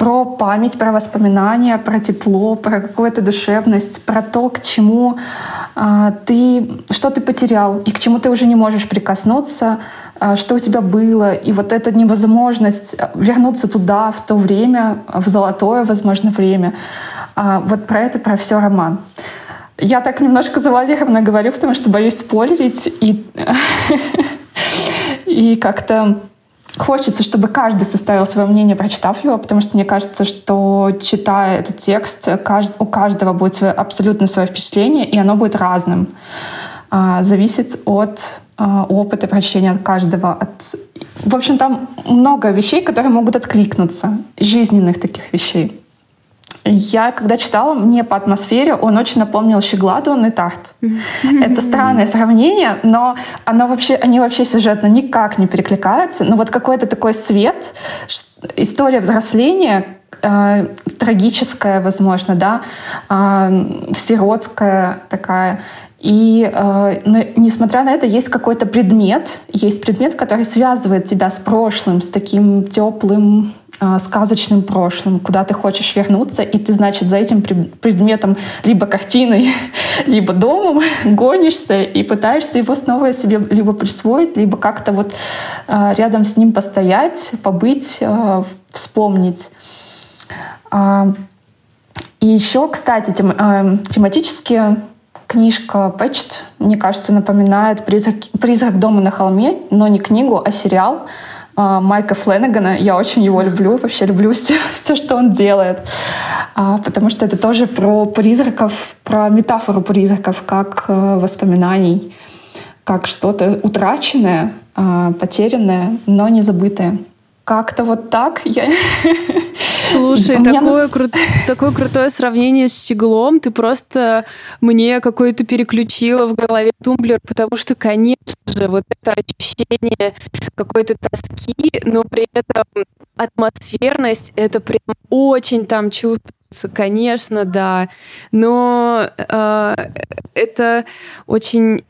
про память, про воспоминания, про тепло, про какую-то душевность, про то, к чему а, ты, что ты потерял и к чему ты уже не можешь прикоснуться, а, что у тебя было. И вот эта невозможность вернуться туда, в то время, в золотое, возможно, время. А, вот про это, про все роман. Я так немножко завуалированно говорю, потому что боюсь спойлерить и, и как-то Хочется, чтобы каждый составил свое мнение, прочитав его, потому что мне кажется, что читая этот текст, у каждого будет свое, абсолютно свое впечатление, и оно будет разным. А, зависит от а, опыта прочтения от каждого. От... В общем, там много вещей, которые могут откликнуться, жизненных таких вещей. Я, когда читала, мне по атмосфере он очень напомнил Щегладу и Тарт. Это странное сравнение, но оно вообще, они вообще сюжетно никак не перекликаются. Но вот какой-то такой свет, история взросления, э, трагическая, возможно, да, э, сиротская такая. И э, но, несмотря на это, есть какой-то предмет, есть предмет, который связывает тебя с прошлым, с таким теплым, сказочным прошлым, куда ты хочешь вернуться, и ты, значит, за этим предметом либо картиной, либо домом гонишься и пытаешься его снова себе либо присвоить, либо как-то вот а, рядом с ним постоять, побыть, а, вспомнить. И еще, кстати, тем, тематически книжка Пэтчет, мне кажется, напоминает «Призрак, «Призрак дома на холме», но не книгу, а сериал, а, Майка Фленнегана. Я очень его люблю, вообще люблю все, все что он делает. А, потому что это тоже про призраков, про метафору призраков, как э, воспоминаний, как что-то утраченное, а, потерянное, но не забытое. Как-то вот так я... Слушай, такое, кру... такое крутое сравнение с Щеглом. Ты просто мне какое-то переключила в голове тумблер, потому что, конечно же, вот это ощущение какой-то тоски, но при этом атмосферность, это прям очень там чувствуется, конечно, да. Но э, это очень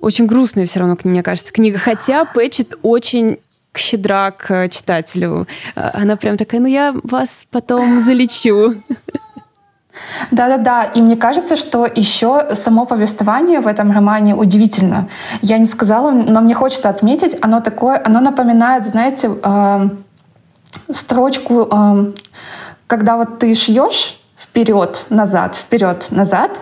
очень грустная все равно, мне кажется, книга. Хотя Пэтчет очень щедра к читателю. Она прям такая, ну я вас потом залечу. Да-да-да, и мне кажется, что еще само повествование в этом романе удивительно. Я не сказала, но мне хочется отметить, оно такое, оно напоминает, знаете, э, строчку, э, когда вот ты шьешь вперед, назад, вперед, назад.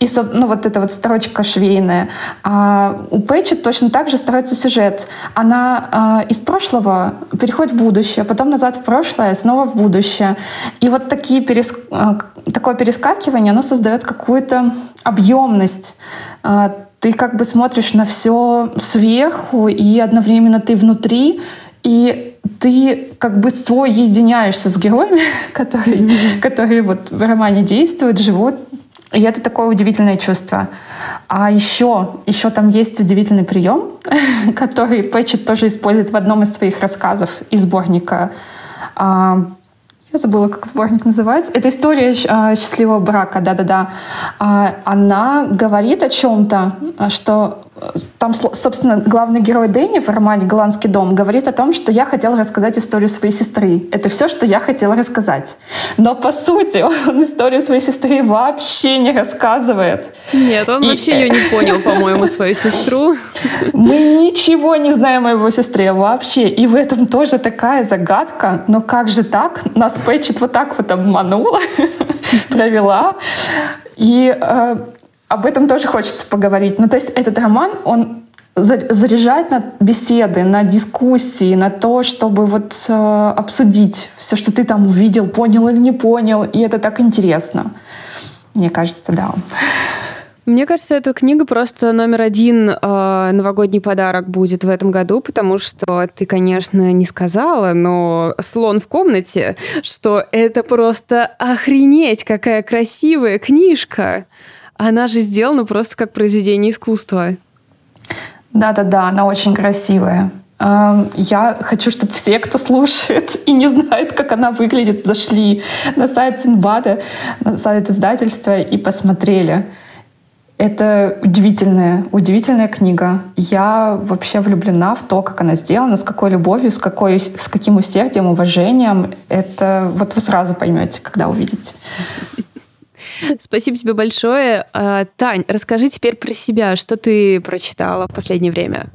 И ну, вот эта вот строчка швейная. А у Пэтчи точно так же строится сюжет. Она а, из прошлого переходит в будущее, потом назад в прошлое, снова в будущее. И вот такие перес... А, такое перескакивание, оно создает какую-то объемность. А, ты как бы смотришь на все сверху, и одновременно ты внутри, и ты как бы свой единяешься с героями, которые, mm-hmm. которые вот в романе действуют, живут. И это такое удивительное чувство. А еще, еще там есть удивительный прием, который Пэтчет тоже использует в одном из своих рассказов из сборника а, я забыла, как сборник называется. Это история а, счастливого брака, да-да-да. А, она говорит о чем-то, что там, собственно, главный герой Дэнни в романе «Голландский дом» говорит о том, что я хотела рассказать историю своей сестры. Это все, что я хотела рассказать. Но, по сути, он историю своей сестры вообще не рассказывает. Нет, он И... вообще ее не понял, по-моему, свою сестру. Мы ничего не знаем о его сестре вообще. И в этом тоже такая загадка. Но как же так? Нас Пэтчет вот так вот обманула, провела. И э, об этом тоже хочется поговорить. Ну, то есть этот роман, он заряжает на беседы, на дискуссии, на то, чтобы вот э, обсудить все, что ты там увидел, понял или не понял. И это так интересно. Мне кажется, да. Мне кажется, эта книга просто номер один э, новогодний подарок будет в этом году, потому что ты, конечно, не сказала, но слон в комнате, что это просто охренеть, какая красивая книжка. Она же сделана просто как произведение искусства. Да-да-да, она очень красивая. Эм, я хочу, чтобы все, кто слушает и не знает, как она выглядит, зашли на сайт Синбада, на сайт издательства и посмотрели. Это удивительная, удивительная книга. Я вообще влюблена в то, как она сделана, с какой любовью, с, какой, с каким усердием, уважением. Это вот вы сразу поймете, когда увидите. Спасибо тебе большое. А, Тань, расскажи теперь про себя. Что ты прочитала в последнее время?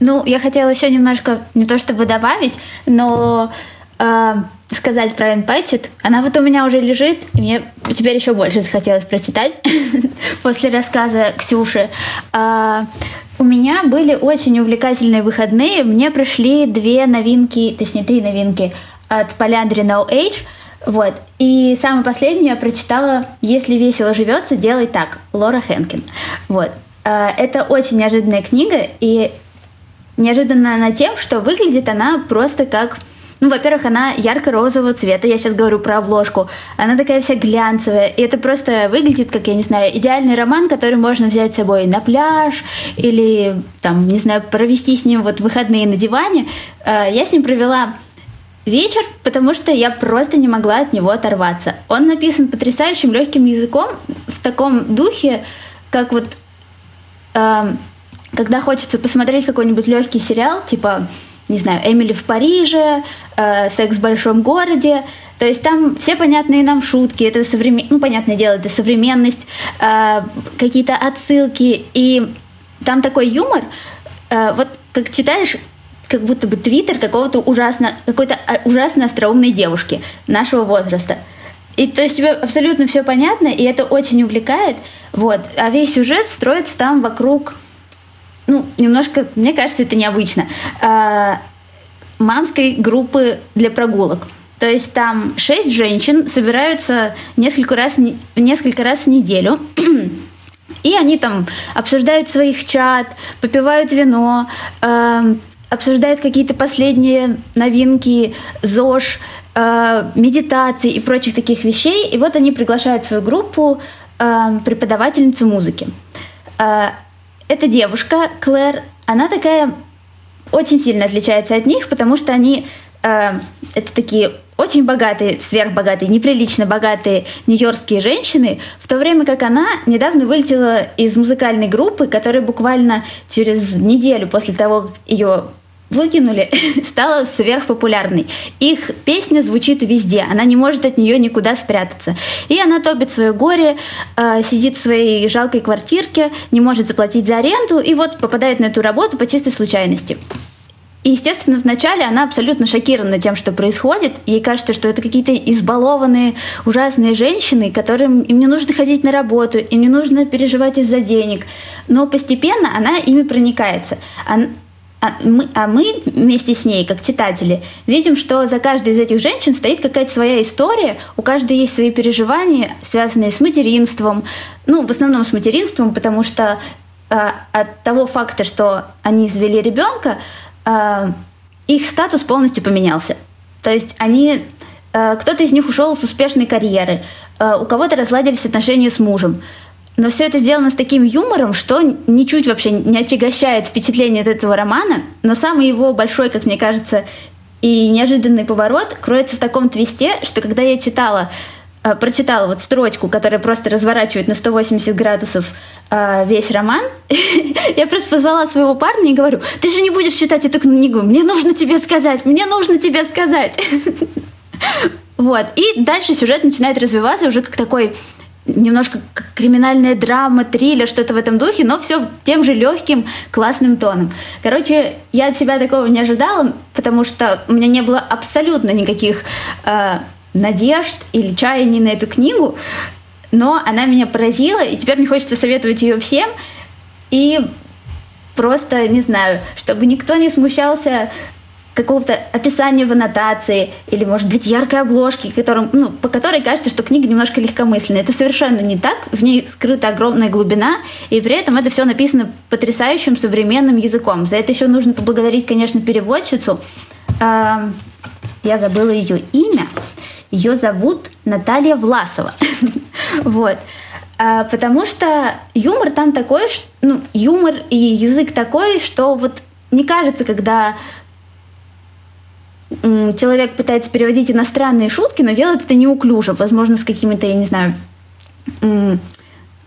Ну, я хотела еще немножко, не то чтобы добавить, но э, сказать про Пэтчет. Она вот у меня уже лежит, и мне теперь еще больше захотелось прочитать после рассказа Ксюши. Э, у меня были очень увлекательные выходные. Мне пришли две новинки, точнее, три новинки от Polyandry No Age – вот. И самое последнее я прочитала «Если весело живется, делай так» Лора Хенкин. Вот. А, это очень неожиданная книга, и неожиданно она тем, что выглядит она просто как Ну, во-первых, она ярко-розового цвета, я сейчас говорю про обложку. Она такая вся глянцевая, и это просто выглядит, как, я не знаю, идеальный роман, который можно взять с собой на пляж или, там, не знаю, провести с ним вот выходные на диване. А, я с ним провела вечер, потому что я просто не могла от него оторваться. Он написан потрясающим легким языком в таком духе, как вот э, когда хочется посмотреть какой-нибудь легкий сериал, типа не знаю, Эмили в Париже, э, Секс в большом городе. То есть там все понятные нам шутки, это современ... ну, понятное дело, это современность, э, какие-то отсылки, и там такой юмор, э, вот как читаешь, как будто бы твиттер какого-то ужасно, какой-то а, ужасно остроумной девушки нашего возраста. И то есть тебе абсолютно все понятно, и это очень увлекает. Вот. А весь сюжет строится там вокруг ну, немножко, мне кажется, это необычно, э, мамской группы для прогулок. То есть там шесть женщин собираются несколько раз, несколько раз в неделю, и они там обсуждают своих чат, попивают вино, э, обсуждают какие-то последние новинки, ЗОЖ, э, медитации и прочих таких вещей. И вот они приглашают свою группу э, преподавательницу музыки. Э, эта девушка, Клэр, она такая очень сильно отличается от них, потому что они э, это такие очень богатые, сверхбогатые, неприлично богатые нью-йоркские женщины, в то время как она недавно вылетела из музыкальной группы, которая буквально через неделю после того, как ее выкинули, стала сверхпопулярной. Их песня звучит везде, она не может от нее никуда спрятаться. И она топит свое горе, э, сидит в своей жалкой квартирке, не может заплатить за аренду, и вот попадает на эту работу по чистой случайности. И, естественно, вначале она абсолютно шокирована тем, что происходит. Ей кажется, что это какие-то избалованные, ужасные женщины, которым им не нужно ходить на работу, им не нужно переживать из-за денег. Но постепенно она ими проникается. А мы, а мы вместе с ней, как читатели, видим, что за каждой из этих женщин стоит какая-то своя история, у каждой есть свои переживания, связанные с материнством, ну, в основном с материнством, потому что э, от того факта, что они извели ребенка, э, их статус полностью поменялся. То есть они, э, кто-то из них ушел с успешной карьеры, э, у кого-то разладились отношения с мужем, но все это сделано с таким юмором, что ничуть вообще не отягощает впечатление от этого романа. Но самый его большой, как мне кажется, и неожиданный поворот кроется в таком твисте, что когда я читала, э, прочитала вот строчку, которая просто разворачивает на 180 градусов э, весь роман, я просто позвала своего парня и говорю, ты же не будешь читать эту книгу, мне нужно тебе сказать, мне нужно тебе сказать. Вот. И дальше сюжет начинает развиваться уже как такой немножко криминальная драма, триллер, что-то в этом духе, но все тем же легким, классным тоном. Короче, я от себя такого не ожидала, потому что у меня не было абсолютно никаких э, надежд или чаяний на эту книгу, но она меня поразила, и теперь мне хочется советовать ее всем. И просто, не знаю, чтобы никто не смущался какого-то описания в аннотации или, может быть, яркой обложки, которым, ну, по которой кажется, что книга немножко легкомысленная. Это совершенно не так. В ней скрыта огромная глубина, и при этом это все написано потрясающим современным языком. За это еще нужно поблагодарить, конечно, переводчицу. Я забыла ее имя. Ее зовут Наталья Власова. Вот. А, потому что юмор там такой, ну, юмор и язык такой, что вот не кажется, когда человек пытается переводить иностранные шутки, но делает это неуклюже, возможно, с какими-то, я не знаю,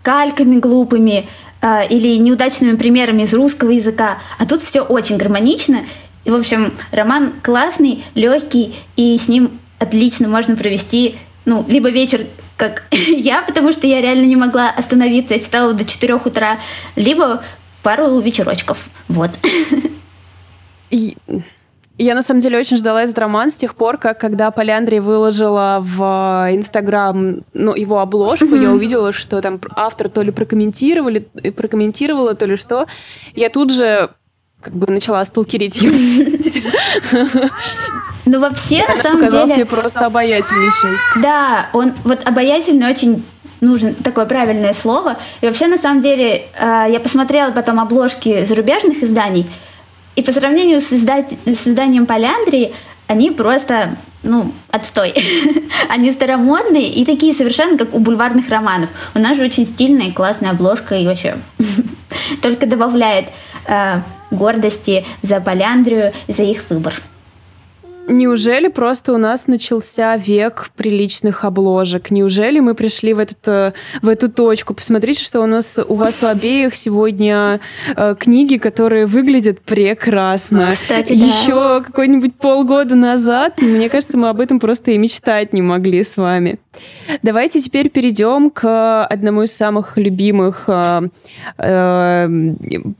кальками глупыми э, или неудачными примерами из русского языка. А тут все очень гармонично. И, в общем, роман классный, легкий, и с ним отлично можно провести, ну, либо вечер, как я, потому что я реально не могла остановиться, я читала до 4 утра, либо пару вечерочков. Вот. Я на самом деле очень ждала этот роман с тех пор, как когда Поляндрия выложила в Инстаграм ну, его обложку, mm-hmm. я увидела, что там автор то ли прокомментировали, э, прокомментировала, то ли что. Я тут же как бы начала сталкерить ее. Ну вообще, на самом деле... мне просто обаятельнейший. Да, он вот обаятельный очень нужно такое правильное слово. И вообще, на самом деле, э, я посмотрела потом обложки зарубежных изданий, и по сравнению с, издать, с изданием Поляндрии, они просто, ну, отстой. они старомодные и такие совершенно как у бульварных романов. У нас же очень стильная и классная обложка и вообще только добавляет э, гордости за Поляндрию, за их выбор. Неужели просто у нас начался век приличных обложек? Неужели мы пришли в, этот, э, в эту точку? Посмотрите, что у нас у вас у обеих сегодня э, книги, которые выглядят прекрасно. Ну, кстати, Еще да. какой-нибудь полгода назад, мне кажется, мы об этом просто и мечтать не могли с вами. Давайте теперь перейдем к одному из самых любимых э, э,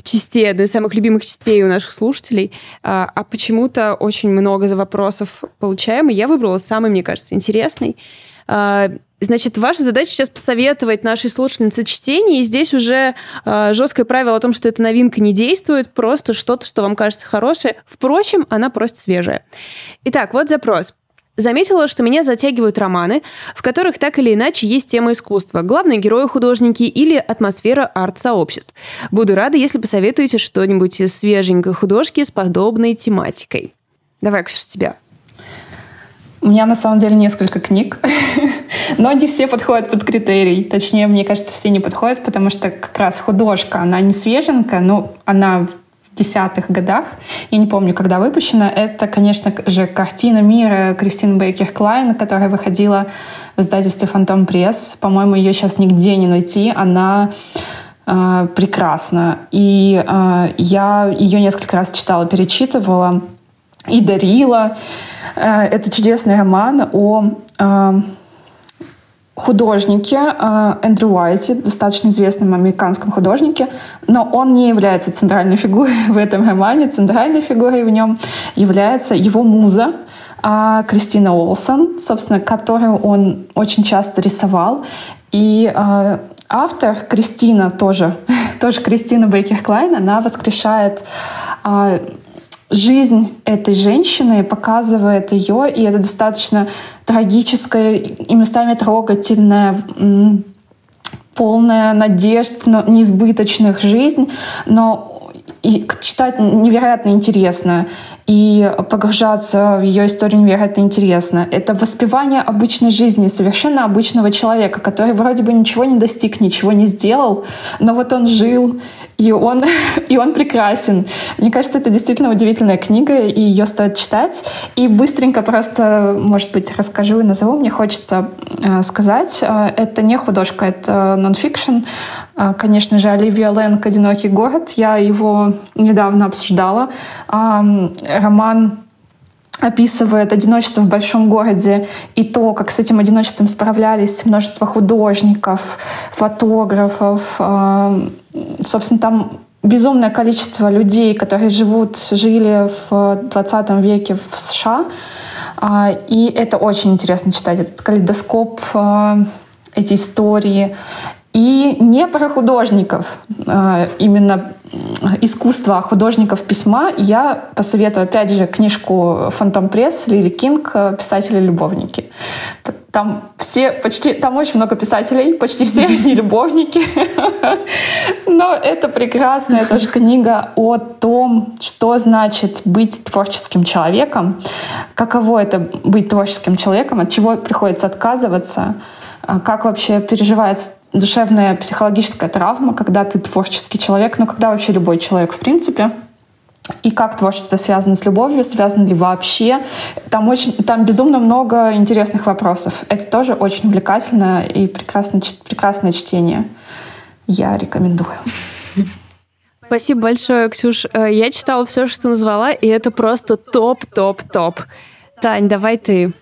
частей, одной из самых любимых частей у наших слушателей. А, а почему-то очень много за вопросов получаем, и я выбрала самый, мне кажется, интересный. А, значит, ваша задача сейчас посоветовать нашей слушательнице чтение, и здесь уже э, жесткое правило о том, что эта новинка не действует, просто что-то, что вам кажется хорошее. Впрочем, она просто свежая. Итак, вот запрос. Заметила, что меня затягивают романы, в которых так или иначе есть тема искусства, главные герои художники или атмосфера арт-сообществ. Буду рада, если посоветуете что-нибудь из свеженькой художки с подобной тематикой. Давай, Ксюша, тебя. У меня на самом деле несколько книг, но не все подходят под критерий. Точнее, мне кажется, все не подходят, потому что как раз художка, она не свеженькая, но она в десятых годах. Я не помню, когда выпущена. Это, конечно же, картина мира Кристины Бейкер Клайн, которая выходила в издательстве Фантом Пресс. По-моему, ее сейчас нигде не найти. Она э, прекрасна. И э, я ее несколько раз читала, перечитывала и дарила. Э, это чудесный роман о э, художнике э, Эндрю Уайти, достаточно известном американском художнике, но он не является центральной фигурой в этом романе. Центральной фигурой в нем является его муза, а Кристина Олсон, собственно, которую он очень часто рисовал. И э, автор Кристина тоже, тоже Кристина Бейкер Клайн, она воскрешает э, жизнь этой женщины, показывает ее, и это достаточно трагическая и местами трогательная полная надежд, но неизбыточных жизнь, но и читать невероятно интересно и погружаться в ее историю невероятно интересно. Это воспевание обычной жизни, совершенно обычного человека, который вроде бы ничего не достиг, ничего не сделал, но вот он жил, и он, и он прекрасен. Мне кажется, это действительно удивительная книга, и ее стоит читать. И быстренько просто, может быть, расскажу и назову. Мне хочется э, сказать, э, это не художка, это нонфикшн. Э, конечно же, Оливия Лэнг «Одинокий город». Я его недавно обсуждала. Э, роман описывает одиночество в большом городе и то, как с этим одиночеством справлялись множество художников, фотографов. Собственно, там безумное количество людей, которые живут, жили в 20 веке в США. Э, и это очень интересно читать, этот калейдоскоп, э, эти истории. И не про художников, именно искусства художников письма, я посоветую, опять же, книжку «Фантом Пресс» Лили Кинг «Писатели-любовники». Там все, почти, там очень много писателей, почти все они любовники. Но это прекрасная тоже книга о том, что значит быть творческим человеком, каково это быть творческим человеком, от чего приходится отказываться, как вообще переживается душевная психологическая травма, когда ты творческий человек, ну когда вообще любой человек в принципе. И как творчество связано с любовью, связано ли вообще. Там, очень, там безумно много интересных вопросов. Это тоже очень увлекательно и прекрасное, прекрасное чтение. Я рекомендую. Спасибо большое, Ксюш. Э, я читала все, что назвала, и это просто топ-топ-топ. Тань, давай ты.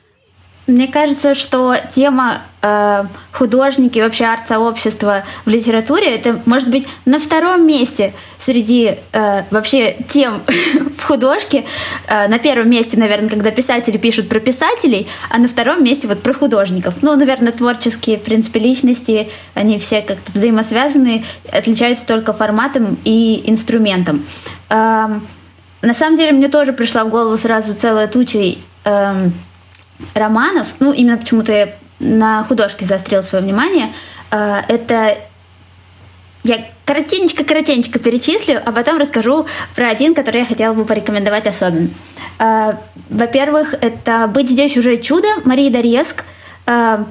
Мне кажется, что тема э, художники, вообще арт-сообщества в литературе, это может быть на втором месте среди э, вообще тем в художке. Э, на первом месте, наверное, когда писатели пишут про писателей, а на втором месте вот про художников. Ну, наверное, творческие, в принципе, личности, они все как-то взаимосвязаны, отличаются только форматом и инструментом. Э, на самом деле, мне тоже пришла в голову сразу целая туча э, романов, ну, именно почему-то я на художке заострил свое внимание, э, это я коротенечко-коротенечко перечислю, а потом расскажу про один, который я хотела бы порекомендовать особенно. Э, во-первых, это «Быть здесь уже чудо» Марии Дореск, э,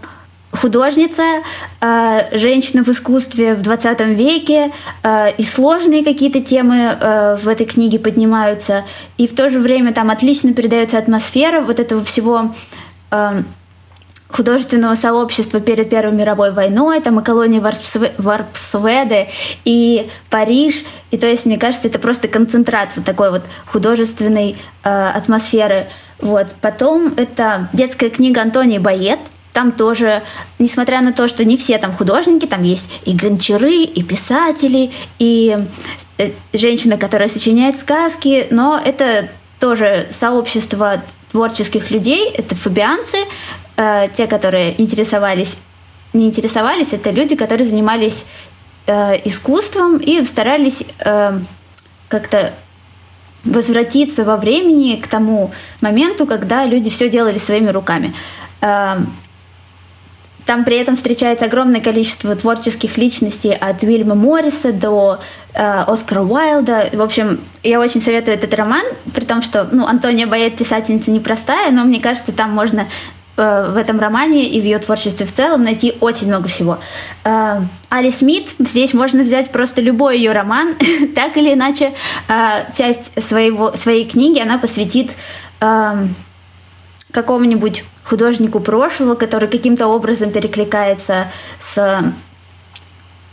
художница, э, женщина в искусстве в 20 веке, и сложные какие-то темы в этой книге поднимаются, и в то же время там отлично передается атмосфера вот этого всего художественного сообщества перед Первой мировой войной, там и колония Варпсведы, и Париж. И то есть, мне кажется, это просто концентрат вот такой вот художественной э, атмосферы. Вот. Потом это детская книга Антонии Боет. Там тоже, несмотря на то, что не все там художники, там есть и гончары, и писатели, и э, женщина, которая сочиняет сказки, но это тоже сообщество творческих людей, это фабианцы, э, те, которые интересовались, не интересовались, это люди, которые занимались э, искусством и старались как-то возвратиться во времени к тому моменту, когда люди все делали своими руками. Там при этом встречается огромное количество творческих личностей от Уильяма Морриса до э, Оскара Уайлда. В общем, я очень советую этот роман, при том, что ну, Антония Боет писательница непростая, но мне кажется, там можно Э, в этом романе и в ее творчестве в целом найти очень много всего. Э, Али Смит, здесь можно взять просто любой ее роман, так или иначе э, часть своего, своей книги она посвятит какому-нибудь художнику прошлого, который каким-то образом перекликается с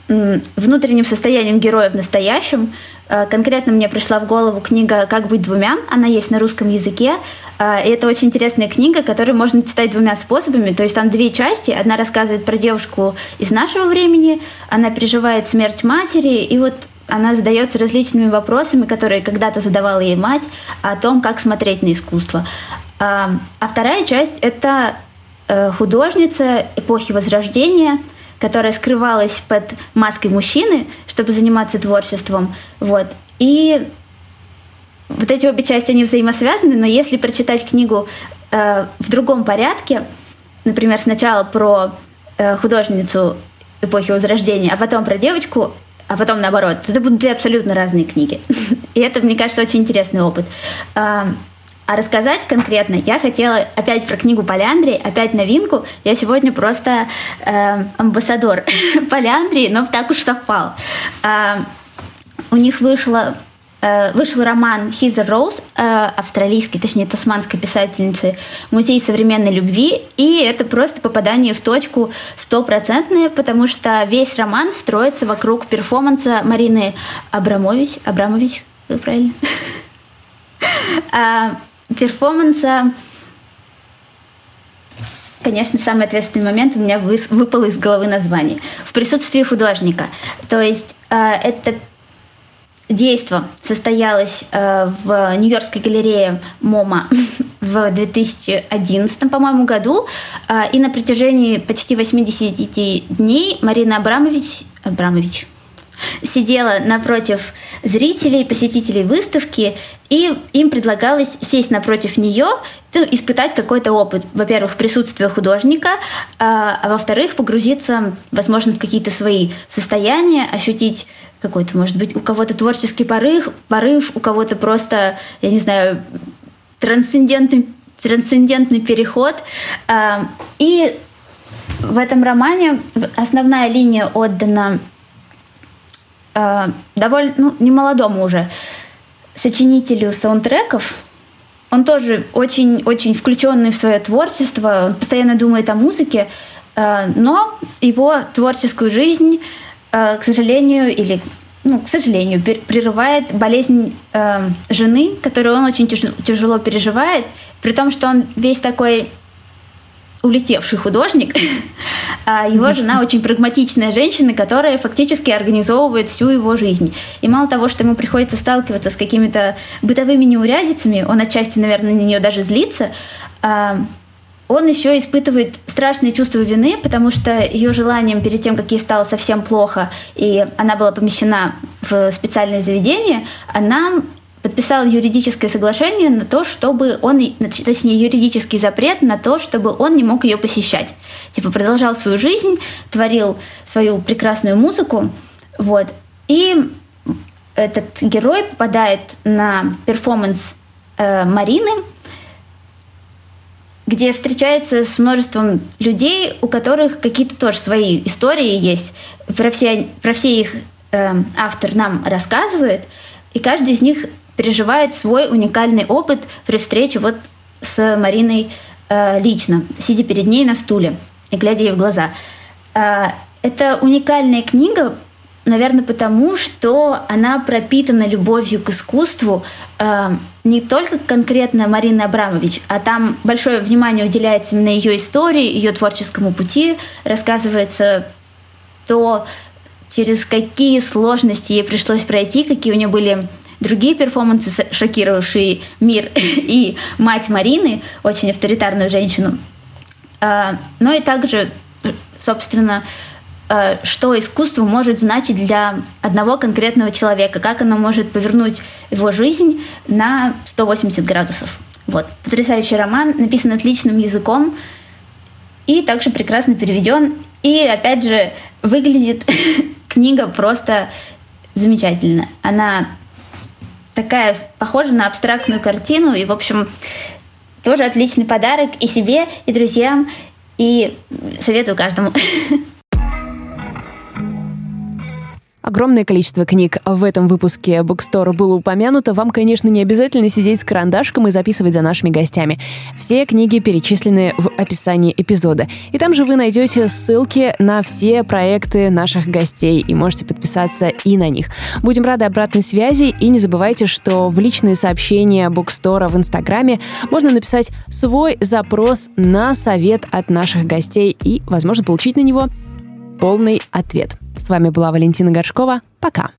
внутренним состоянием героя в настоящем. Э, конкретно мне пришла в голову книга «Как быть двумя». Она есть на русском языке. Э, и это очень интересная книга, которую можно читать двумя способами. То есть там две части. Одна рассказывает про девушку из нашего времени. Она переживает смерть матери. И вот она задается различными вопросами, которые когда-то задавала ей мать, о том, как смотреть на искусство. А, а вторая часть — это э, художница эпохи Возрождения — которая скрывалась под маской мужчины, чтобы заниматься творчеством. Вот. И вот эти обе части, они взаимосвязаны, но если прочитать книгу э, в другом порядке, например, сначала про э, художницу эпохи Возрождения, а потом про девочку, а потом наоборот, то это будут две абсолютно разные книги. И это, мне кажется, очень интересный опыт. А рассказать конкретно я хотела опять про книгу Поляндрии, опять новинку. Я сегодня просто э, амбассадор Поляндрии, но так уж совпал. Э, у них вышло э, вышел роман Хизер Роуз, э, австралийской, точнее, тасманской писательницы «Музей современной любви», и это просто попадание в точку стопроцентное, потому что весь роман строится вокруг перформанса Марины Абрамович, Абрамович, правильно? Перформанса, конечно, самый ответственный момент у меня выпал из головы название. В присутствии художника. То есть э, это действо состоялось э, в Нью-Йоркской галерее МОМА в 2011, по-моему, году. Э, и на протяжении почти 80 дней Марина Абрамович, Абрамович сидела напротив зрителей, посетителей выставки, и им предлагалось сесть напротив нее, ну, испытать какой-то опыт. Во-первых, присутствие художника, а, а во-вторых, погрузиться, возможно, в какие-то свои состояния, ощутить какой-то, может быть, у кого-то творческий порыв, порыв, у кого-то просто, я не знаю, трансцендентный, трансцендентный переход. А, и в этом романе основная линия отдана э, довольно ну, немолодому уже сочинителю саундтреков. Он тоже очень-очень включенный в свое творчество, он постоянно думает о музыке, э, но его творческую жизнь, э, к сожалению, или ну, к сожалению, прерывает болезнь жены, которую он очень тяжело переживает, при том, что он весь такой улетевший художник. А его жена очень прагматичная женщина, которая фактически организовывает всю его жизнь. И мало того, что ему приходится сталкиваться с какими-то бытовыми неурядицами, он отчасти, наверное, на нее даже злится, а, он еще испытывает страшные чувства вины, потому что ее желанием перед тем, как ей стало совсем плохо, и она была помещена в специальное заведение, она подписал юридическое соглашение на то, чтобы он, точнее, юридический запрет на то, чтобы он не мог ее посещать. Типа продолжал свою жизнь, творил свою прекрасную музыку, Вот. И этот герой попадает на перформанс э, Марины, где встречается с множеством людей, у которых какие-то тоже свои истории есть. Про все, про все их э, автор нам рассказывает, и каждый из них переживает свой уникальный опыт при встрече вот с Мариной э, лично, сидя перед ней на стуле и глядя ей в глаза. Э, это уникальная книга, наверное, потому что она пропитана любовью к искусству э, не только конкретно Марины Абрамович, а там большое внимание уделяется именно ее истории, ее творческому пути, рассказывается то, через какие сложности ей пришлось пройти, какие у нее были другие перформансы, шокировавшие мир, и мать Марины, очень авторитарную женщину. А, но и также, собственно, а, что искусство может значить для одного конкретного человека, как оно может повернуть его жизнь на 180 градусов. Вот. Потрясающий роман, написан отличным языком и также прекрасно переведен. И, опять же, выглядит книга просто замечательно. Она такая похожа на абстрактную картину. И, в общем, тоже отличный подарок и себе, и друзьям. И советую каждому. Огромное количество книг в этом выпуске Bookstore было упомянуто. Вам, конечно, не обязательно сидеть с карандашком и записывать за нашими гостями. Все книги перечислены в описании эпизода. И там же вы найдете ссылки на все проекты наших гостей и можете подписаться и на них. Будем рады обратной связи и не забывайте, что в личные сообщения Bookstore в Инстаграме можно написать свой запрос на совет от наших гостей и, возможно, получить на него полный ответ. С вами была Валентина Горшкова. Пока.